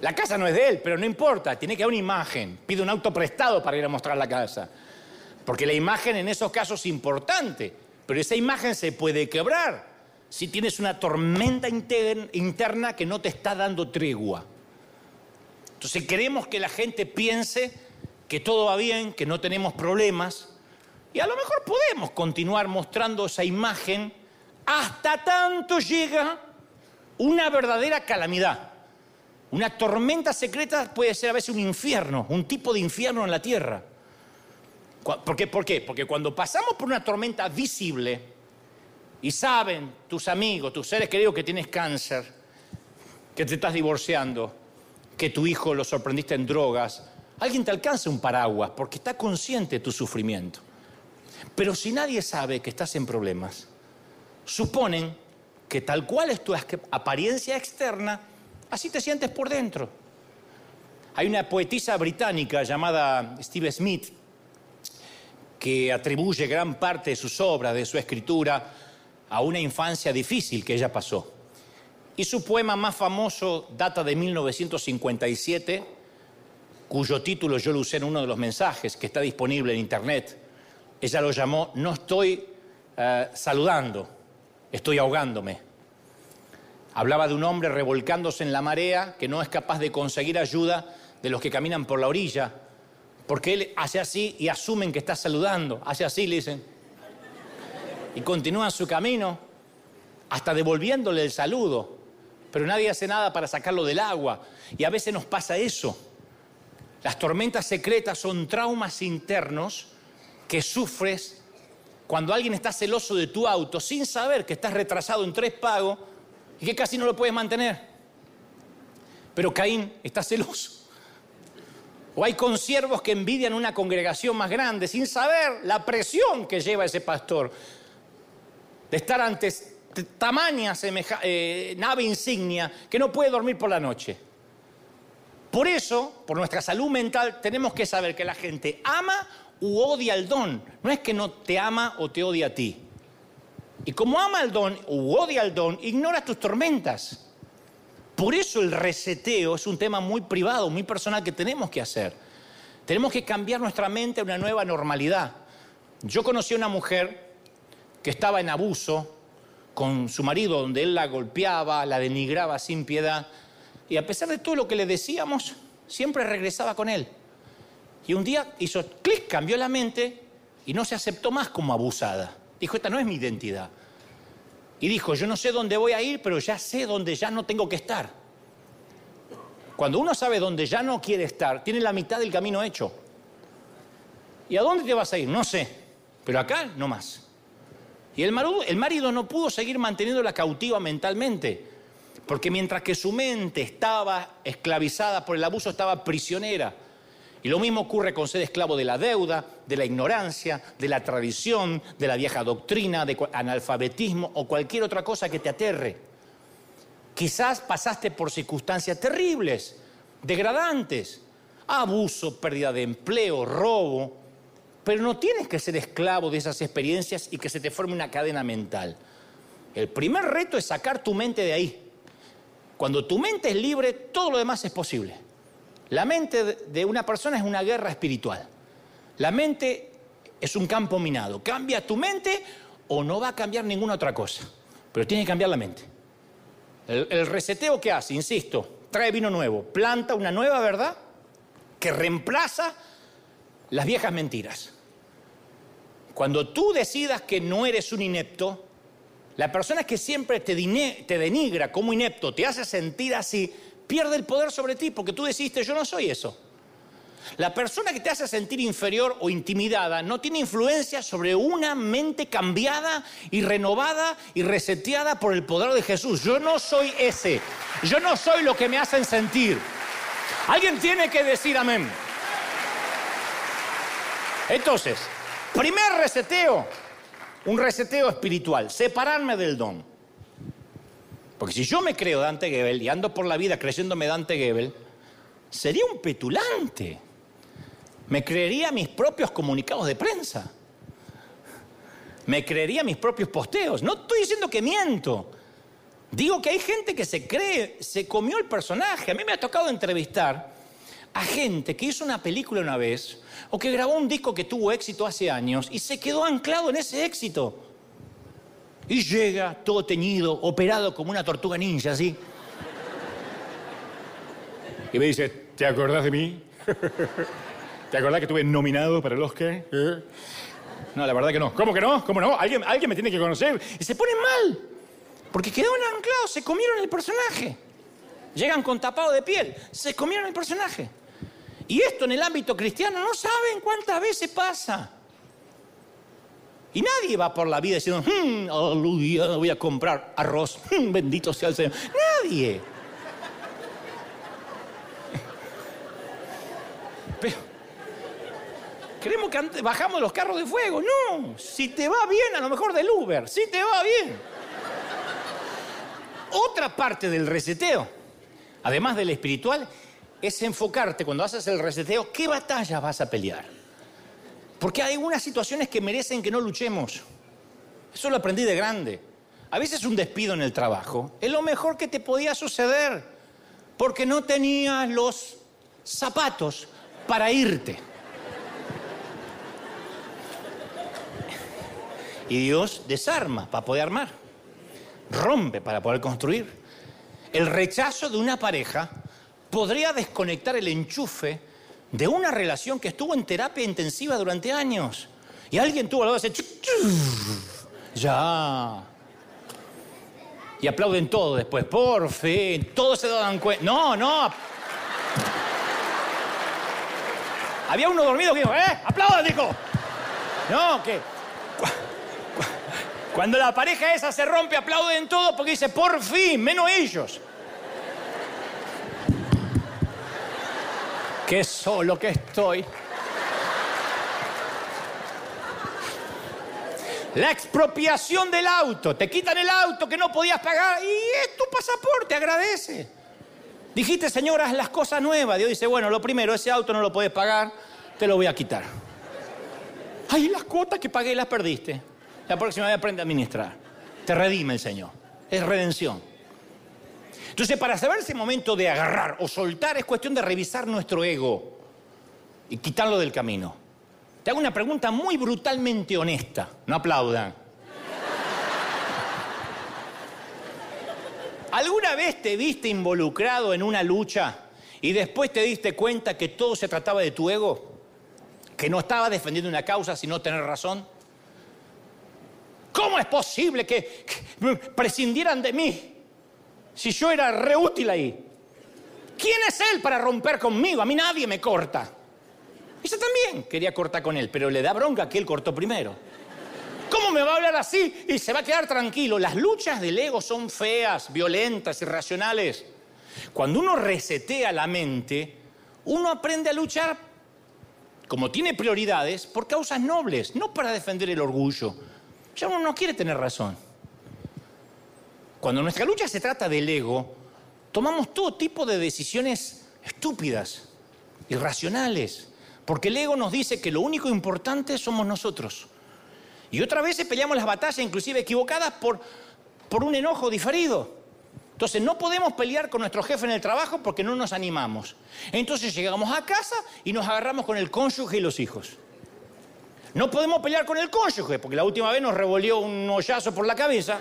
La casa no es de él, pero no importa, tiene que haber una imagen. Pide un auto prestado para ir a mostrar la casa. Porque la imagen en esos casos es importante, pero esa imagen se puede quebrar si tienes una tormenta interna que no te está dando tregua. Entonces queremos que la gente piense que todo va bien, que no tenemos problemas, y a lo mejor podemos continuar mostrando esa imagen hasta tanto llega una verdadera calamidad. Una tormenta secreta puede ser a veces un infierno, un tipo de infierno en la tierra. ¿Por qué? ¿Por qué? Porque cuando pasamos por una tormenta visible y saben tus amigos, tus seres queridos que tienes cáncer, que te estás divorciando, que tu hijo lo sorprendiste en drogas, alguien te alcanza un paraguas porque está consciente de tu sufrimiento. Pero si nadie sabe que estás en problemas, suponen que tal cual es tu apariencia externa, Así te sientes por dentro. Hay una poetisa británica llamada Steve Smith que atribuye gran parte de sus obras, de su escritura, a una infancia difícil que ella pasó. Y su poema más famoso data de 1957, cuyo título yo lo usé en uno de los mensajes que está disponible en internet. Ella lo llamó No estoy eh, saludando, estoy ahogándome. Hablaba de un hombre revolcándose en la marea que no es capaz de conseguir ayuda de los que caminan por la orilla, porque él hace así y asumen que está saludando, hace así, le dicen, y continúan su camino hasta devolviéndole el saludo, pero nadie hace nada para sacarlo del agua, y a veces nos pasa eso. Las tormentas secretas son traumas internos que sufres cuando alguien está celoso de tu auto sin saber que estás retrasado en tres pagos y que casi no lo puedes mantener. Pero Caín está celoso. O hay consiervos que envidian una congregación más grande sin saber la presión que lleva ese pastor de estar ante tamaña eh, nave insignia que no puede dormir por la noche. Por eso, por nuestra salud mental, tenemos que saber que la gente ama u odia el don. No es que no te ama o te odia a ti. Y como ama el don u odia el don, ignora tus tormentas. Por eso el reseteo es un tema muy privado, muy personal que tenemos que hacer. Tenemos que cambiar nuestra mente a una nueva normalidad. Yo conocí a una mujer que estaba en abuso con su marido, donde él la golpeaba, la denigraba sin piedad, y a pesar de todo lo que le decíamos, siempre regresaba con él. Y un día hizo clic, cambió la mente y no se aceptó más como abusada. Dijo, esta no es mi identidad. Y dijo, yo no sé dónde voy a ir, pero ya sé dónde ya no tengo que estar. Cuando uno sabe dónde ya no quiere estar, tiene la mitad del camino hecho. ¿Y a dónde te vas a ir? No sé, pero acá no más. Y el marido, el marido no pudo seguir manteniéndola cautiva mentalmente, porque mientras que su mente estaba esclavizada por el abuso, estaba prisionera. Y lo mismo ocurre con ser esclavo de la deuda, de la ignorancia, de la tradición, de la vieja doctrina, de analfabetismo o cualquier otra cosa que te aterre. Quizás pasaste por circunstancias terribles, degradantes, abuso, pérdida de empleo, robo, pero no tienes que ser esclavo de esas experiencias y que se te forme una cadena mental. El primer reto es sacar tu mente de ahí. Cuando tu mente es libre, todo lo demás es posible. La mente de una persona es una guerra espiritual. La mente es un campo minado. Cambia tu mente o no va a cambiar ninguna otra cosa. Pero tiene que cambiar la mente. El, reseteo que hace, insisto, trae vino nuevo, planta una nueva verdad que reemplaza las viejas mentiras. Cuando tú decidas que no eres un inepto, la persona que siempre te, te denigra como inepto, te hace sentir así, pierde el poder sobre ti porque tú decidiste yo no soy eso. La persona que te hace sentir inferior o intimidada no tiene influencia sobre una mente cambiada y renovada y reseteada por el poder de Jesús. Yo no soy ese. Yo no soy lo que me hacen sentir. Alguien tiene que decir amén. Entonces, primer reseteo, un reseteo espiritual, separarme del don. Porque si yo me creo Dante Gebel y ando por la vida creyéndome Dante Gebel, sería un petulante. Me creería mis propios comunicados de prensa. Me creería mis propios posteos. No estoy diciendo que miento. Digo que hay gente que se cree, se comió el personaje. A mí me ha tocado entrevistar a gente que hizo una película una vez o que grabó un disco que tuvo éxito hace años y se quedó anclado en ese éxito. Y llega todo teñido, operado como una tortuga ninja, así. Y me dice, ¿te acordás de mí? ¿Te acordás que estuve nominado para el Oscar? ¿Eh? No, la verdad que no. ¿Cómo que no? ¿Cómo no? ¿Alguien, alguien me tiene que conocer. Y se ponen mal. Porque quedaron anclados, se comieron el personaje. Llegan con tapado de piel, se comieron el personaje. Y esto en el ámbito cristiano no saben cuántas veces pasa. Y nadie va por la vida diciendo, hmm, aleluya, voy a comprar arroz, hmm, bendito sea el Señor. Nadie. Pero, creemos que bajamos los carros de fuego. No, si te va bien, a lo mejor del Uber, si te va bien. Otra parte del reseteo, además del espiritual, es enfocarte cuando haces el reseteo, ¿qué batalla vas a pelear? Porque hay algunas situaciones que merecen que no luchemos. Eso lo aprendí de grande. A veces un despido en el trabajo es lo mejor que te podía suceder, porque no tenías los zapatos para irte. Y Dios desarma para poder armar, rompe para poder construir. El rechazo de una pareja podría desconectar el enchufe de una relación que estuvo en terapia intensiva durante años. Y alguien tuvo la voz de ya. Y aplauden todo después, por fin, todos se dan cuenta. No, no. Había uno dormido que dijo, ¡eh! ¡Aplaudan! Dijo. No, que. Cuando la pareja esa se rompe, aplauden todo porque dice, por fin, menos ellos. Qué solo que estoy. La expropiación del auto. Te quitan el auto que no podías pagar y es tu pasaporte, agradece. Dijiste, Señor, haz las cosas nuevas. Dios dice, bueno, lo primero, ese auto no lo puedes pagar, te lo voy a quitar. Ay, las cuotas que pagué las perdiste. La próxima vez aprende a administrar. Te redime el Señor. Es redención. Entonces, para saber ese momento de agarrar o soltar, es cuestión de revisar nuestro ego y quitarlo del camino. Te hago una pregunta muy brutalmente honesta. No aplaudan. ¿Alguna vez te viste involucrado en una lucha y después te diste cuenta que todo se trataba de tu ego? ¿Que no estaba defendiendo una causa sino tener razón? ¿Cómo es posible que, prescindieran de mí si yo era reútil ahí? ¿Quién es él para romper conmigo? A mí nadie me corta. Ella también quería cortar con él, pero le da bronca que él cortó primero. ¿Cómo me va a hablar así y se va a quedar tranquilo? Las luchas del ego son feas, violentas, irracionales. Cuando uno resetea la mente, uno aprende a luchar, como tiene prioridades, por causas nobles, no para defender el orgullo. Ya uno no quiere tener razón. Cuando nuestra lucha se trata del ego, tomamos todo tipo de decisiones estúpidas, irracionales, porque el ego nos dice que lo único importante somos nosotros. Y otras veces peleamos las batallas, inclusive equivocadas, por, por un enojo diferido. Entonces no podemos pelear con nuestro jefe en el trabajo porque no nos animamos. Entonces llegamos a casa y nos agarramos con el cónyuge y los hijos. No podemos pelear con el cónyuge porque la última vez nos revolvió un hoyazo por la cabeza.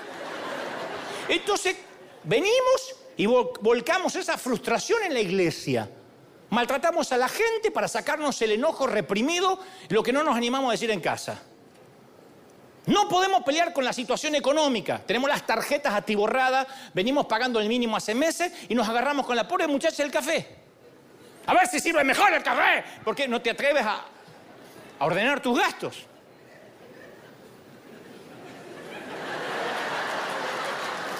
Entonces venimos y volcamos esa frustración en la iglesia. Maltratamos a la gente para sacarnos el enojo reprimido, lo que no nos animamos a decir en casa. No podemos pelear con la situación económica. Tenemos las tarjetas atiborradas, venimos pagando el mínimo hace meses y nos agarramos con la pobre muchacha del café. A ver si sirve mejor el café, porque no te atreves a, a ordenar tus gastos.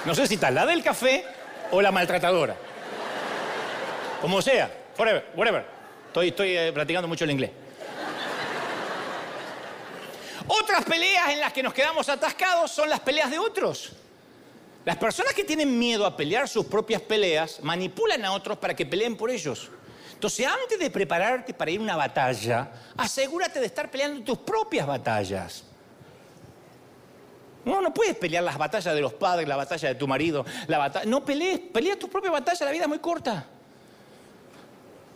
No sé si está la del café o la maltratadora. Como sea, forever, whatever. Estoy, estoy eh, practicando mucho el inglés. Otras peleas en las que nos quedamos atascados son las peleas de otros. Las personas que tienen miedo a pelear sus propias peleas manipulan a otros para que peleen por ellos. Entonces, antes de prepararte para ir a una batalla, asegúrate de estar peleando tus propias batallas. No, no puedes pelear las batallas de los padres, la batalla de tu marido, la batalla. No pelees, pelea tus propias batallas, la vida es muy corta.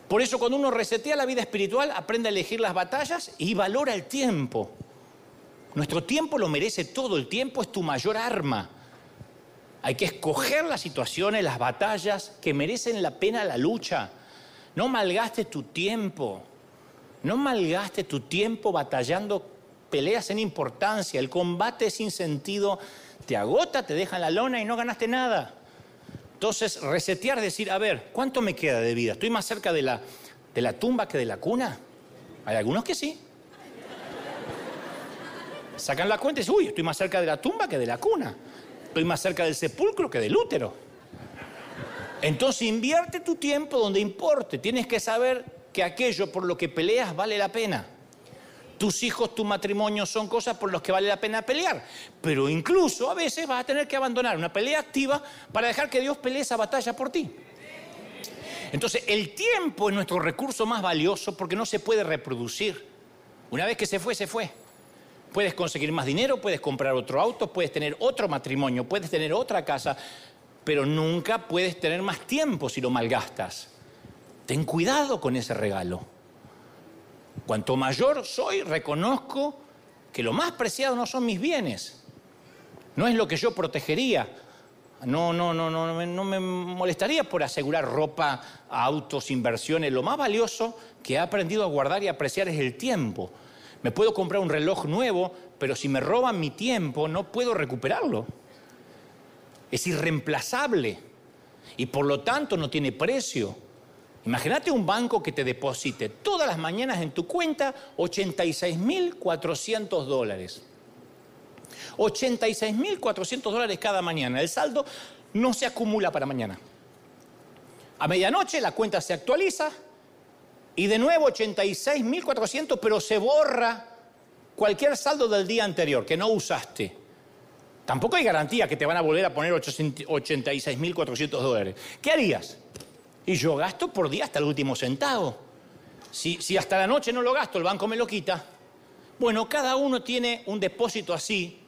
Por eso, cuando uno resetea la vida espiritual, aprende a elegir las batallas y valora el tiempo. Nuestro tiempo lo merece todo, el tiempo es tu mayor arma. Hay que escoger las situaciones, las batallas que merecen la pena la lucha. No malgastes tu tiempo. No malgastes tu tiempo batallando peleas sin importancia. El combate sin sentido te agota, te deja en la lona y no ganaste nada. Entonces, resetear, decir, a ver, ¿cuánto me queda de vida? ¿Estoy más cerca de la, de la tumba que de la cuna? Hay algunos que sí. Sacan la cuenta y dicen, uy, estoy más cerca de la tumba que de la cuna. Estoy más cerca del sepulcro que del útero. Entonces invierte tu tiempo donde importe. Tienes que saber que aquello por lo que peleas vale la pena. Tus hijos, tu matrimonio son cosas por las que vale la pena pelear. Pero incluso a veces vas a tener que abandonar una pelea activa para dejar que Dios pelee esa batalla por ti. Entonces el tiempo es nuestro recurso más valioso porque no se puede reproducir. Una vez que se fue, se fue. Puedes conseguir más dinero, puedes comprar otro auto, puedes tener otro matrimonio, puedes tener otra casa, pero nunca puedes tener más tiempo si lo malgastas. Ten cuidado con ese regalo. Cuanto mayor soy, reconozco que lo más preciado no son mis bienes, no es lo que yo protegería. No, no, no, no, no me molestaría por asegurar ropa, autos, inversiones. Lo más valioso que he aprendido a guardar y apreciar es el tiempo. Me puedo comprar un reloj nuevo, pero si me roban mi tiempo no puedo recuperarlo. Es irreemplazable y por lo tanto no tiene precio. Imagínate un banco que te deposite todas las mañanas en tu cuenta 86.400 dólares. 86.400 dólares cada mañana. El saldo no se acumula para mañana. A medianoche la cuenta se actualiza y de nuevo 86.400, pero se borra cualquier saldo del día anterior que no usaste. Tampoco hay garantía que te van a volver a poner 86.400 dólares. ¿Qué harías? Y yo gasto por día hasta el último centavo. Si, si hasta la noche no lo gasto, el banco me lo quita. Bueno, cada uno tiene un depósito así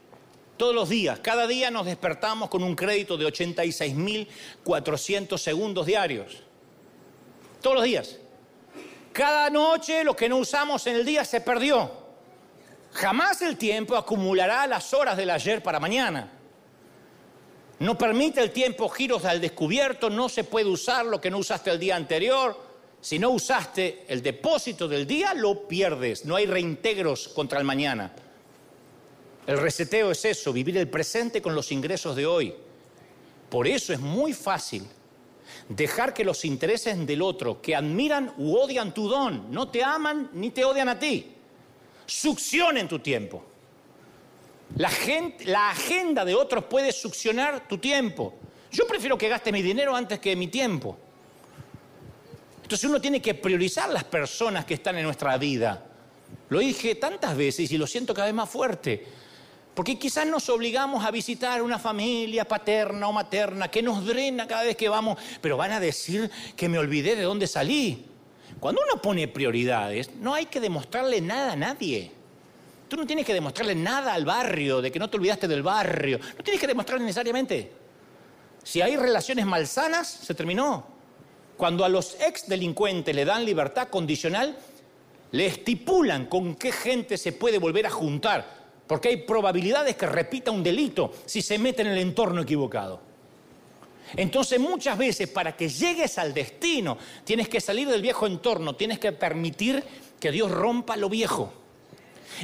todos los días. Cada día nos despertamos con un crédito de 86.400 segundos diarios. Todos los días. Cada noche lo que no usamos en el día se perdió. Jamás el tiempo acumulará las horas del ayer para mañana. No permite el tiempo giros al descubierto, no se puede usar lo que no usaste el día anterior. Si no usaste el depósito del día, lo pierdes. No hay reintegros contra el mañana. El reseteo es eso, vivir el presente con los ingresos de hoy. Por eso es muy fácil dejar que los intereses del otro, que admiran u odian tu don, no te aman ni te odian a ti, succionen tu tiempo. La, gente, la agenda de otros puede succionar tu tiempo. Yo prefiero que gaste mi dinero antes que mi tiempo. Entonces uno tiene que priorizar las personas que están en nuestra vida. Lo dije tantas veces y lo siento cada vez más fuerte. Porque quizás nos obligamos a visitar una familia paterna o materna que nos drena cada vez que vamos, pero van a decir que me olvidé de dónde salí. Cuando uno pone prioridades, no hay que demostrarle nada a nadie. Tú no tienes que demostrarle nada al barrio, de que no te olvidaste del barrio. No tienes que demostrarle necesariamente. Si hay relaciones malsanas, se terminó. Cuando a los ex delincuentes le dan libertad condicional, le estipulan con qué gente se puede volver a juntar porque hay probabilidades que repita un delito si se mete en el entorno equivocado. Entonces muchas veces para que llegues al destino tienes que salir del viejo entorno, tienes que permitir que Dios rompa lo viejo.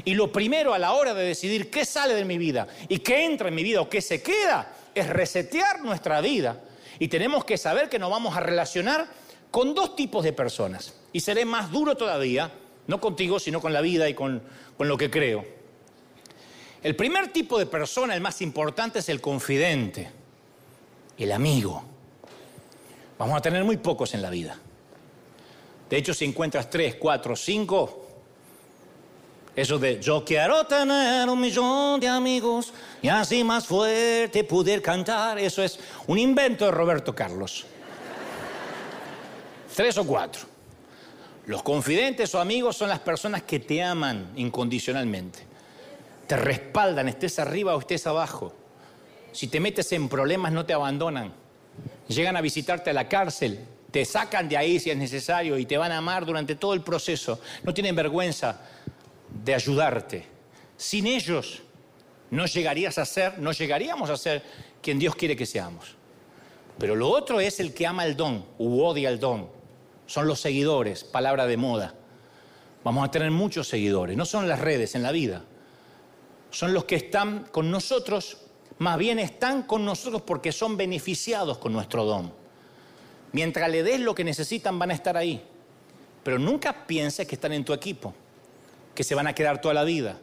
Y lo primero a la hora de decidir qué sale de mi vida y qué entra en mi vida o qué se queda es resetear nuestra vida. Y tenemos que saber que nos vamos a relacionar con dos tipos de personas. Y seré más duro todavía, no contigo, sino con la vida y con, con lo que creo. El primer tipo de persona, el más importante, es el confidente, el amigo. Vamos a tener muy pocos en la vida. De hecho, si encuentras tres, cuatro, cinco, eso de yo quiero tener un millón de amigos y así más fuerte poder cantar, eso es un invento de Roberto Carlos. Tres o cuatro. Los confidentes o amigos son las personas que te aman incondicionalmente te respaldan, estés arriba o estés abajo. Si te metes en problemas no te abandonan. Llegan a visitarte a la cárcel, te sacan de ahí si es necesario y te van a amar durante todo el proceso. No tienen vergüenza de ayudarte. Sin ellos no llegarías a ser, no llegaríamos a ser quien Dios quiere que seamos. Pero lo otro es el que ama el don u odia el don. Son los seguidores, palabra de moda. Vamos a tener muchos seguidores, no son las redes en la vida son los que están con nosotros, más bien están con nosotros porque son beneficiados con nuestro don. Mientras le des lo que necesitan van a estar ahí. Pero nunca pienses que están en tu equipo, que se van a quedar toda la vida.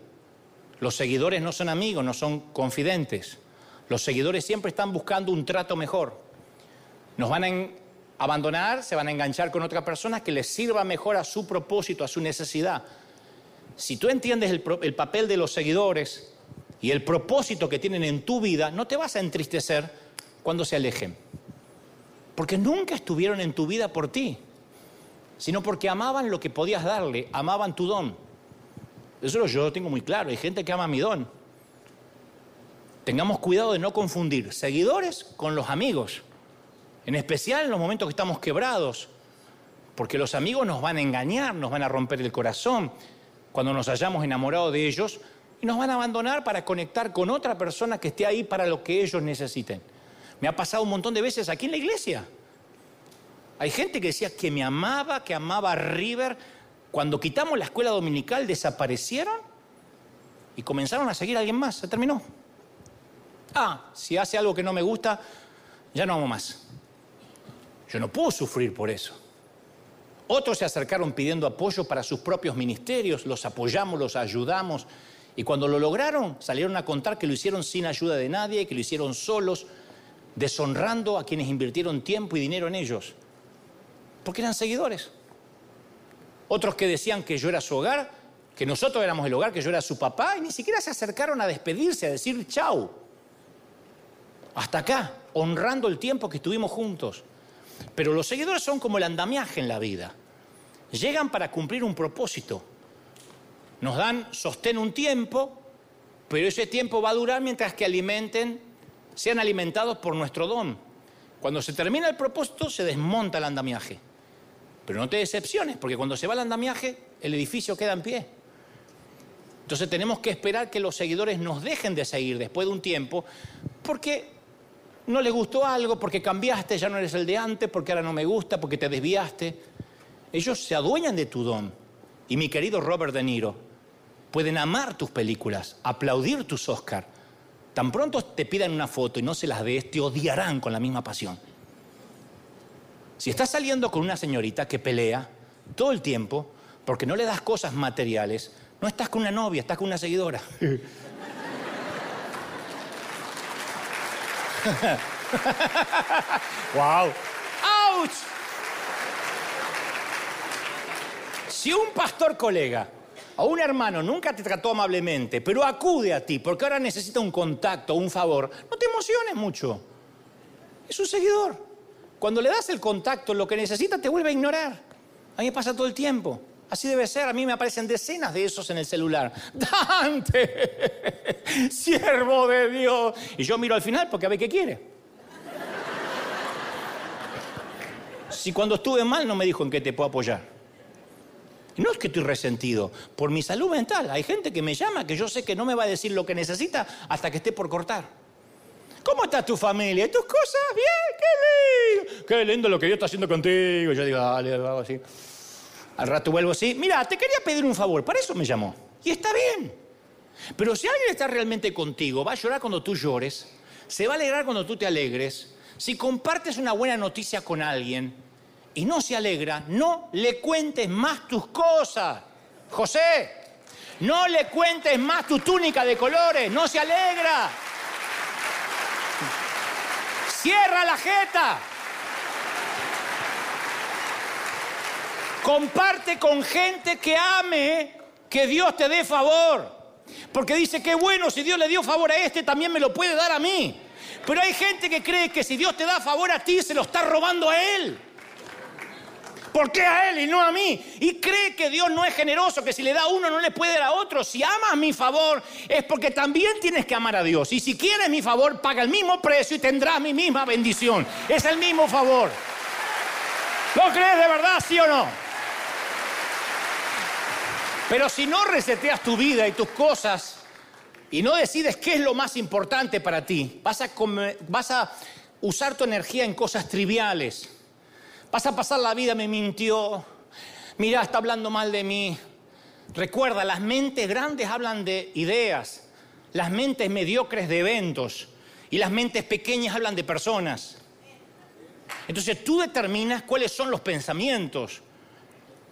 Los seguidores no son amigos, no son confidentes. Los seguidores siempre están buscando un trato mejor. Nos van a abandonar, se van a enganchar con otra persona que les sirva mejor a su propósito, a su necesidad si tú entiendes el, papel de los seguidores y el propósito que tienen en tu vida, no te vas a entristecer cuando se alejen. Porque nunca estuvieron en tu vida por ti, sino porque amaban lo que podías darle, amaban tu don. Eso yo lo tengo muy claro, hay gente que ama mi don. Tengamos cuidado de no confundir seguidores con los amigos, en especial en los momentos que estamos quebrados, porque los amigos nos van a engañar, nos van a romper el corazón, cuando nos hayamos enamorado de ellos y nos van a abandonar para conectar con otra persona que esté ahí para lo que ellos necesiten. Me ha pasado un montón de veces aquí en la iglesia. Hay gente que decía que me amaba, que amaba a River. Cuando quitamos la escuela dominical desaparecieron y comenzaron a seguir a alguien más. Se terminó. Ah, si hace algo que no me gusta, ya no amo más. Yo no puedo sufrir por eso. Otros se acercaron pidiendo apoyo para sus propios ministerios, los apoyamos, los ayudamos. Y cuando lo lograron, salieron a contar que lo hicieron sin ayuda de nadie, que lo hicieron solos, deshonrando a quienes invirtieron tiempo y dinero en ellos. Porque eran seguidores. Otros que decían que yo era su hogar, que nosotros éramos el hogar, que yo era su papá, y ni siquiera se acercaron a despedirse, a decir chau. Hasta acá, honrando el tiempo que estuvimos juntos. Pero los seguidores son como el andamiaje en la vida. Llegan para cumplir un propósito. Nos dan sostén un tiempo, pero ese tiempo va a durar mientras que alimenten, sean alimentados por nuestro don. Cuando se termina el propósito, se desmonta el andamiaje. Pero no te decepciones, porque cuando se va el andamiaje, el edificio queda en pie. Entonces tenemos que esperar que los seguidores nos dejen de seguir después de un tiempo, porque no les gustó algo, porque cambiaste, ya no eres el de antes, porque ahora no me gusta, porque te desviaste. Ellos se adueñan de tu don. Y mi querido Robert De Niro, pueden amar tus películas, aplaudir tus Oscars. Tan pronto te pidan una foto y no se las des, te odiarán con la misma pasión. Si estás saliendo con una señorita que pelea todo el tiempo porque no le das cosas materiales, no estás con una novia, estás con una seguidora. ¡Wow! ¡Auch! Si un pastor colega o un hermano nunca te trató amablemente, pero acude a ti porque ahora necesita un contacto, un favor, no te emociones mucho. Es un seguidor. Cuando le das el contacto, lo que necesita te vuelve a ignorar. A mí me pasa todo el tiempo. Así debe ser. A mí me aparecen decenas de esos en el celular. Dante, siervo de Dios. Y yo miro al final porque a ver qué quiere. Si cuando estuve mal no me dijo en qué te puedo apoyar. Y no es que estoy resentido, por mi salud mental. Hay gente que me llama que yo sé que no me va a decir lo que necesita hasta que esté por cortar. ¿Cómo está tu familia? ¿Tus cosas? Bien, qué lindo. Qué lindo lo que Dios está haciendo contigo. Yo digo, dale, hago así. Al rato vuelvo así. Mira, te quería pedir un favor. Para eso me llamó. Y está bien. Pero si alguien está realmente contigo, va a llorar cuando tú llores, se va a alegrar cuando tú te alegres. Si compartes una buena noticia con alguien y no se alegra, no le cuentes más tus cosas. José, no le cuentes más tu túnica de colores, no se alegra. Cierra la jeta. Comparte con gente que ame, que Dios te dé favor. Porque dice que bueno, si Dios le dio favor a este, también me lo puede dar a mí. Pero hay gente que cree que si Dios te da favor a ti, se lo está robando a Él. ¿Por qué a Él y no a mí? Y cree que Dios no es generoso, que si le da a uno no le puede dar a otro. Si amas mi favor, es porque también tienes que amar a Dios. Y si quieres mi favor, paga el mismo precio y tendrás mi misma bendición. Es el mismo favor. ¿Lo crees de verdad, sí o no? Pero si no reseteas tu vida y tus cosas y no decides qué es lo más importante para ti, vas a, vas a usar tu energía en cosas triviales. Vas a pasar la vida, me mintió, mira, está hablando mal de mí. Recuerda, las mentes grandes hablan de ideas, las mentes mediocres de eventos y las mentes pequeñas hablan de personas. Entonces tú determinas cuáles son los pensamientos.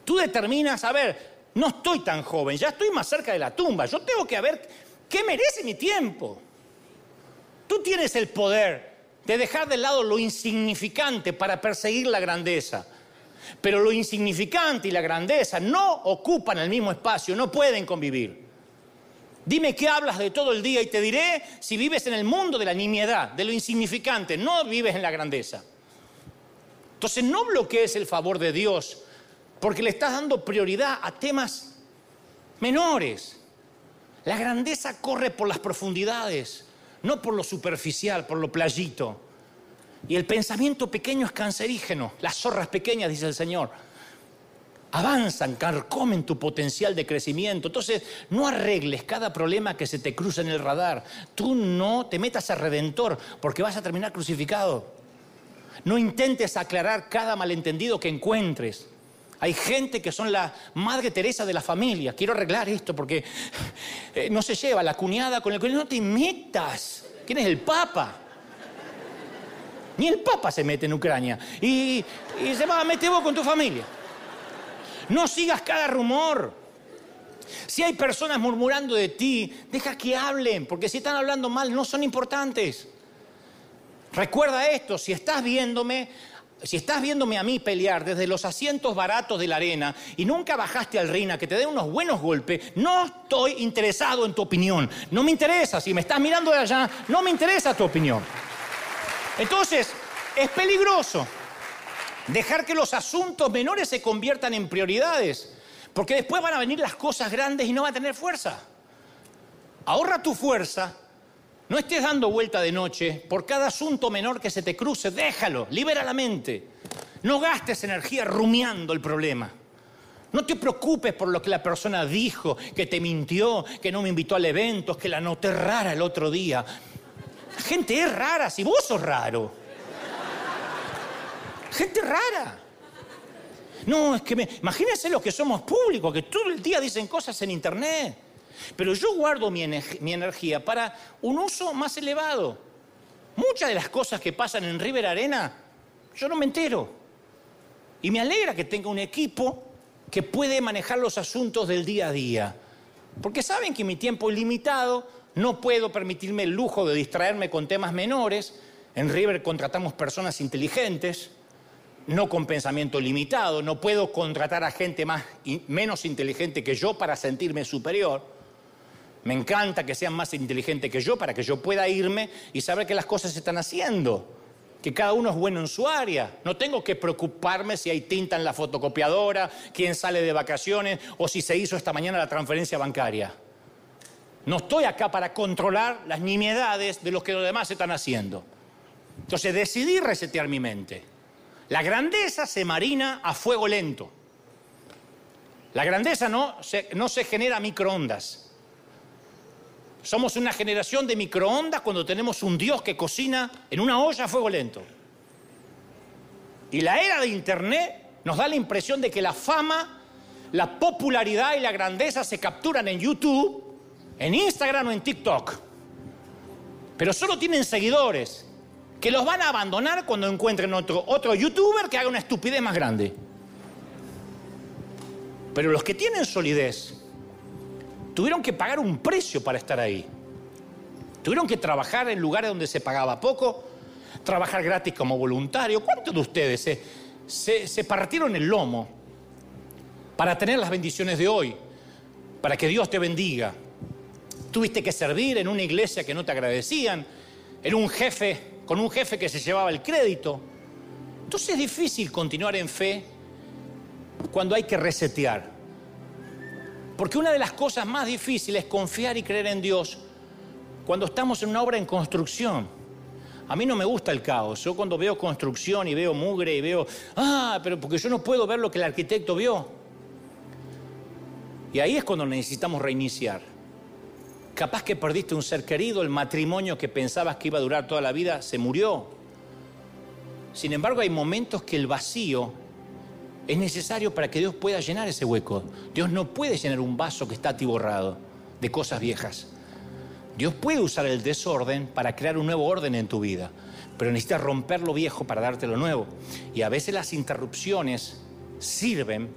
Tú determinas, a ver, no estoy tan joven, ya estoy más cerca de la tumba. Yo tengo que ver qué merece mi tiempo. Tú tienes el poder de dejar de lado lo insignificante para perseguir la grandeza. Pero lo insignificante y la grandeza no ocupan el mismo espacio, no pueden convivir. Dime qué hablas de todo el día y te diré si vives en el mundo de la nimiedad, de lo insignificante, no vives en la grandeza. Entonces no bloquees el favor de Dios porque le estás dando prioridad a temas menores. La grandeza corre por las profundidades, no por lo superficial, por lo playito. Y el pensamiento pequeño es cancerígeno. Las zorras pequeñas, dice el Señor, avanzan, carcomen tu potencial de crecimiento. Entonces, no arregles cada problema que se te cruza en el radar. Tú no te metas a redentor porque vas a terminar crucificado. No intentes aclarar cada malentendido que encuentres. Hay gente que son la Madre Teresa de la familia. Quiero arreglar esto porque eh, no se lleva la cuñada con el que no te metas. ¿Quién es el Papa? Ni el Papa se mete en Ucrania. Y, y se va a meter vos con tu familia. No sigas cada rumor. Si hay personas murmurando de ti, deja que hablen, porque si están hablando mal no son importantes. Recuerda esto, si estás viéndome, si estás viéndome a mí pelear desde los asientos baratos de la arena y nunca bajaste al ring a que te dé unos buenos golpes, no estoy interesado en tu opinión. No me interesa. Si me estás mirando de allá, no me interesa tu opinión. Entonces, es peligroso dejar que los asuntos menores se conviertan en prioridades, porque después van a venir las cosas grandes y no va a tener fuerza. Ahorra tu fuerza no estés dando vuelta de noche por cada asunto menor que se te cruce, déjalo, libera la mente. No gastes energía rumiando el problema. No te preocupes por lo que la persona dijo, que te mintió, que no me invitó al evento, que la noté rara el otro día. La gente es rara, si vos sos raro. Gente rara. No, es que me... imagínense los que somos públicos, que todo el día dicen cosas en internet. Pero yo guardo mi, energía para un uso más elevado. Muchas de las cosas que pasan en River Arena, yo no me entero. Y me alegra que tenga un equipo que puede manejar los asuntos del día a día. Porque saben que mi tiempo es limitado, no puedo permitirme el lujo de distraerme con temas menores. En River contratamos personas inteligentes, no con pensamiento limitado, no puedo contratar a gente más, menos inteligente que yo para sentirme superior. Me encanta que sean más inteligentes que yo para que yo pueda irme y saber que las cosas se están haciendo, que cada uno es bueno en su área. No tengo que preocuparme si hay tinta en la fotocopiadora, quién sale de vacaciones o si se hizo esta mañana la transferencia bancaria. No estoy acá para controlar las nimiedades de lo que los demás están haciendo. Entonces decidí resetear mi mente. La grandeza se marina a fuego lento. La grandeza no se, genera microondas. Somos una generación de microondas cuando tenemos un Dios que cocina en una olla a fuego lento. Y la era de Internet nos da la impresión de que la fama, la popularidad y la grandeza se capturan en YouTube, en Instagram o en TikTok. Pero solo tienen seguidores que los van a abandonar cuando encuentren otro, otro youtuber que haga una estupidez más grande. Pero los que tienen solidez, tuvieron que pagar un precio para estar ahí. Tuvieron que trabajar en lugares donde se pagaba poco, trabajar gratis como voluntario. ¿Cuántos de ustedes se, se, partieron el lomo para tener las bendiciones de hoy? Para que Dios te bendiga. Tuviste que servir en una iglesia que no te agradecían, en un jefe, con un jefe que se llevaba el crédito. Entonces es difícil continuar en fe cuando hay que resetear. Porque una de las cosas más difíciles es confiar y creer en Dios cuando estamos en una obra en construcción. A mí no me gusta el caos. Yo cuando veo construcción y veo mugre y veo, ah, pero porque yo no puedo ver lo que el arquitecto vio. Y ahí es cuando necesitamos reiniciar. Capaz que perdiste un ser querido, el matrimonio que pensabas que iba a durar toda la vida se murió. Sin embargo, hay momentos que el vacío es necesario para que Dios pueda llenar ese hueco. Dios no puede llenar un vaso que está atiborrado de cosas viejas. Dios puede usar el desorden para crear un nuevo orden en tu vida, pero necesitas romper lo viejo para darte lo nuevo. Y a veces las interrupciones sirven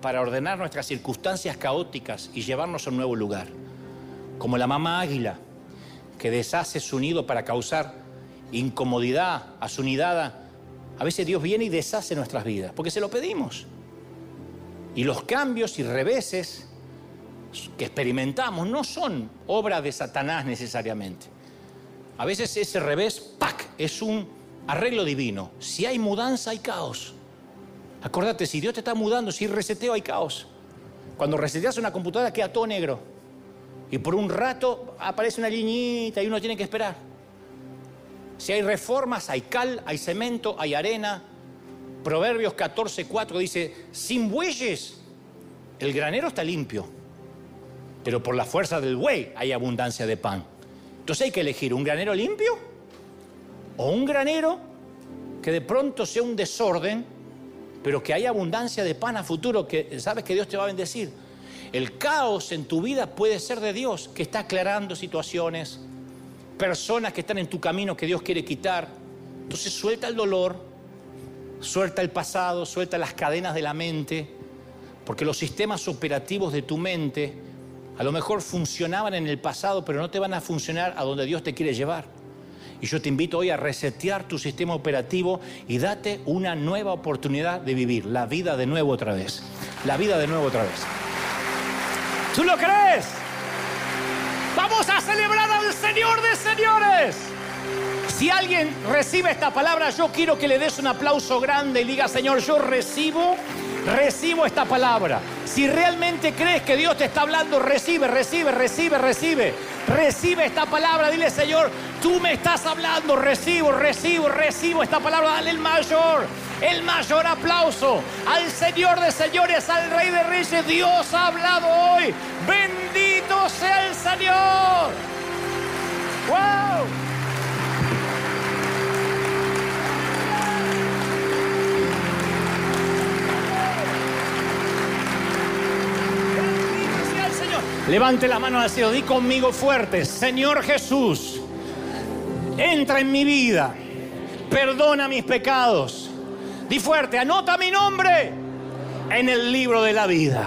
para ordenar nuestras circunstancias caóticas y llevarnos a un nuevo lugar. Como la mamá águila, que deshace su nido para causar incomodidad a su nidada a veces Dios viene y deshace nuestras vidas, porque se lo pedimos. Y los cambios y reveses que experimentamos no son obra de Satanás necesariamente. A veces ese revés, ¡pac!, es un arreglo divino. Si hay mudanza, hay caos. Acordate, si Dios te está mudando, si reseteo, hay caos. Cuando reseteas una computadora queda todo negro. Y por un rato aparece una liñita y uno tiene que esperar. Si hay reformas, hay cal, hay cemento, hay arena. Proverbios 14:4 dice, sin bueyes el granero está limpio, pero por la fuerza del buey hay abundancia de pan. Entonces hay que elegir un granero limpio o un granero que de pronto sea un desorden, pero que haya abundancia de pan a futuro, que sabes que Dios te va a bendecir. El caos en tu vida puede ser de Dios, que está aclarando situaciones, personas que están en tu camino que Dios quiere quitar. Entonces suelta el dolor, suelta el pasado, suelta las cadenas de la mente, porque los sistemas operativos de tu mente a lo mejor funcionaban en el pasado, pero no te van a funcionar a donde Dios te quiere llevar. Y yo te invito hoy a resetear tu sistema operativo y date una nueva oportunidad de vivir la vida de nuevo otra vez. La vida de nuevo otra vez. ¿Tú lo crees? Celebrar al Señor de señores. Si alguien recibe esta palabra, yo quiero que le des un aplauso grande y diga, Señor, yo recibo, recibo esta palabra. Si realmente crees que Dios te está hablando, recibe, recibe, recibe, recibe. Recibe esta palabra. Dile, Señor, tú me estás hablando. Recibo, recibo, recibo esta palabra. Dale el mayor, el mayor aplauso al Señor de señores, al Rey de Reyes. Dios ha hablado hoy. Bendito sea el Señor. ¡Wow! Levante la mano al cielo, di conmigo fuerte, Señor Jesús, entra en mi vida, perdona mis pecados. Di fuerte, anota mi nombre en el libro de la vida.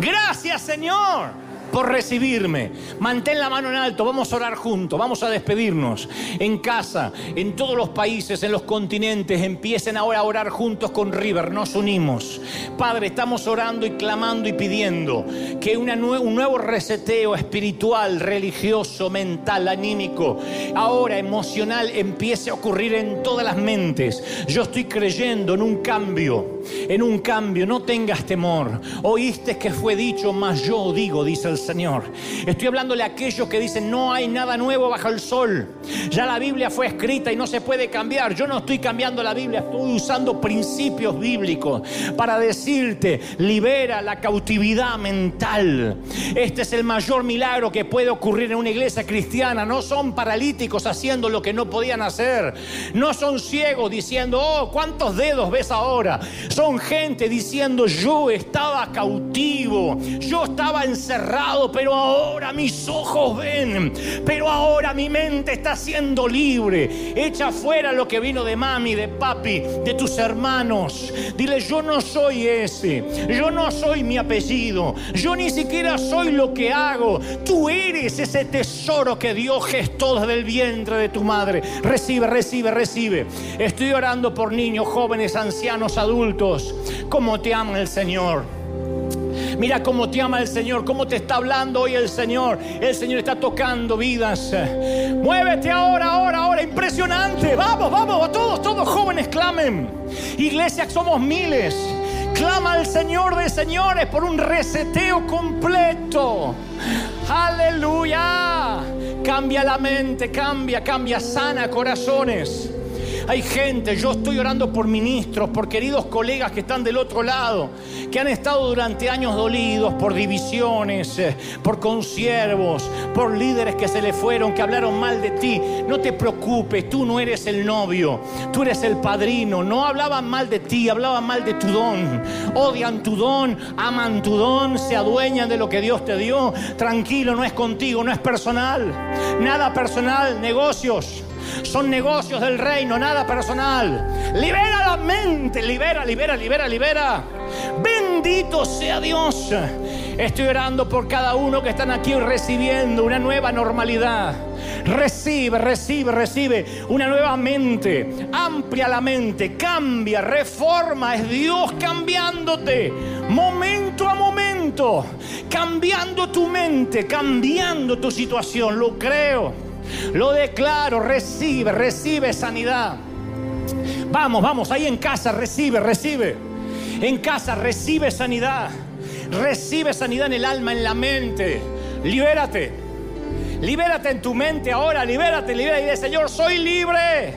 Gracias Señor por recibirme. Mantén la mano en alto, vamos a orar juntos, vamos a despedirnos. En casa, en todos los países, en los continentes, empiecen ahora a orar juntos con River, nos unimos. Padre, estamos orando y clamando y pidiendo que un nuevo reseteo espiritual, religioso, mental, anímico, ahora emocional, empiece a ocurrir en todas las mentes. Yo estoy creyendo en un cambio, en un cambio, no tengas temor. Oíste que fue dicho, mas yo digo, dice el Señor. Estoy hablándole a aquellos que dicen no hay nada nuevo bajo el sol. Ya la Biblia fue escrita y no se puede cambiar. Yo no estoy cambiando la Biblia, estoy usando principios bíblicos para decirte, libera la cautividad mental. Este es el mayor milagro que puede ocurrir en una iglesia cristiana. No son paralíticos haciendo lo que no podían hacer. No son ciegos diciendo, oh, ¿cuántos dedos ves ahora? Son gente diciendo, yo estaba cautivo, yo estaba encerrado pero ahora mis ojos ven, pero ahora mi mente está siendo libre. Echa fuera lo que vino de mami, de papi, de tus hermanos. Dile, yo no soy ese, yo no soy mi apellido, yo ni siquiera soy lo que hago. Tú eres ese tesoro que Dios gestó desde el vientre de tu madre. Recibe, recibe, recibe. Estoy orando por niños, jóvenes, ancianos, adultos. Como te ama el Señor. Mira cómo te ama el Señor, cómo te está hablando hoy el Señor. El Señor está tocando vidas. Muévete ahora, ahora, ahora. Impresionante. Vamos, vamos, todos, todos jóvenes clamen. Iglesia, somos miles. Clama al Señor de señores por un reseteo completo. Aleluya. Cambia la mente, cambia, cambia, sana corazones. Hay gente, yo estoy orando por ministros, por queridos colegas que están del otro lado, que han estado durante años dolidos por divisiones, eh, por consiervos, por líderes que se le fueron, que hablaron mal de ti. No te preocupes, tú no eres el novio, tú eres el padrino. No hablaban mal de ti, hablaban mal de tu don. Odian tu don, aman tu don, se adueñan de lo que Dios te dio. Tranquilo, no es contigo, no es personal. Nada personal, negocios son negocios del reino, nada personal. Libera la mente, libera, libera, libera, libera. Bendito sea Dios. Estoy orando por cada uno que están aquí recibiendo una nueva normalidad. Recibe, recibe, recibe una nueva mente. Amplia la mente, cambia, reforma. Es Dios cambiándote momento a momento. Cambiando tu mente, cambiando tu situación. Lo creo. Lo declaro, recibe, recibe sanidad. Vamos, vamos, ahí en casa recibe, recibe. En casa recibe sanidad. Recibe sanidad en el alma, en la mente. Libérate. Libérate en tu mente ahora, libérate, libérate. Y dice, Señor, soy libre.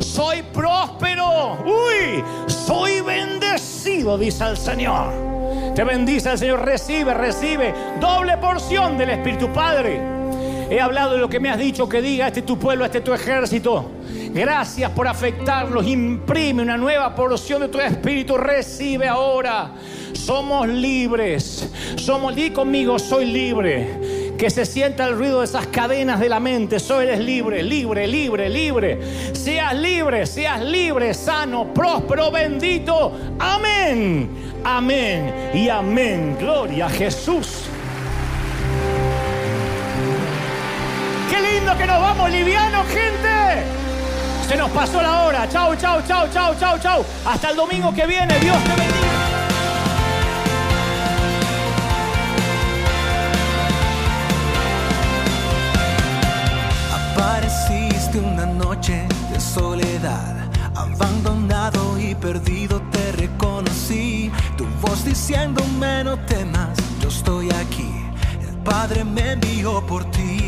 Soy próspero. Uy, soy bendecido, dice el Señor. Te bendice el Señor. Recibe, recibe. Doble porción del Espíritu Padre. He hablado de lo que me has dicho que diga, este es tu pueblo, este es tu ejército. Gracias por afectarlos. Imprime una nueva porción de tu espíritu. Recibe ahora. Somos libres. Somos, di conmigo, soy libre. Que se sienta el ruido de esas cadenas de la mente. Soy eres libre, libre, libre, libre. Seas libre, seas libre, sano, próspero, bendito. Amén. Amén y amén. Gloria a Jesús. Que nos vamos livianos, gente. Se nos pasó la hora. Chau, chau, chau, chau, chau, chau. Hasta el domingo que viene. Dios te bendiga. Apareciste una noche de soledad, abandonado y perdido te reconocí. Tu voz diciéndome no temas, yo estoy aquí. El Padre me envió por ti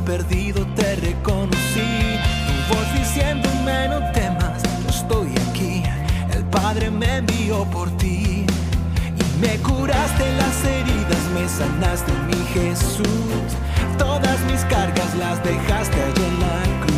perdido te reconocí. Tu voz diciéndome no temas, yo estoy aquí. El Padre me envió por ti y me curaste las heridas, me sanaste mi Jesús. Todas mis cargas las dejaste allí en la cruz.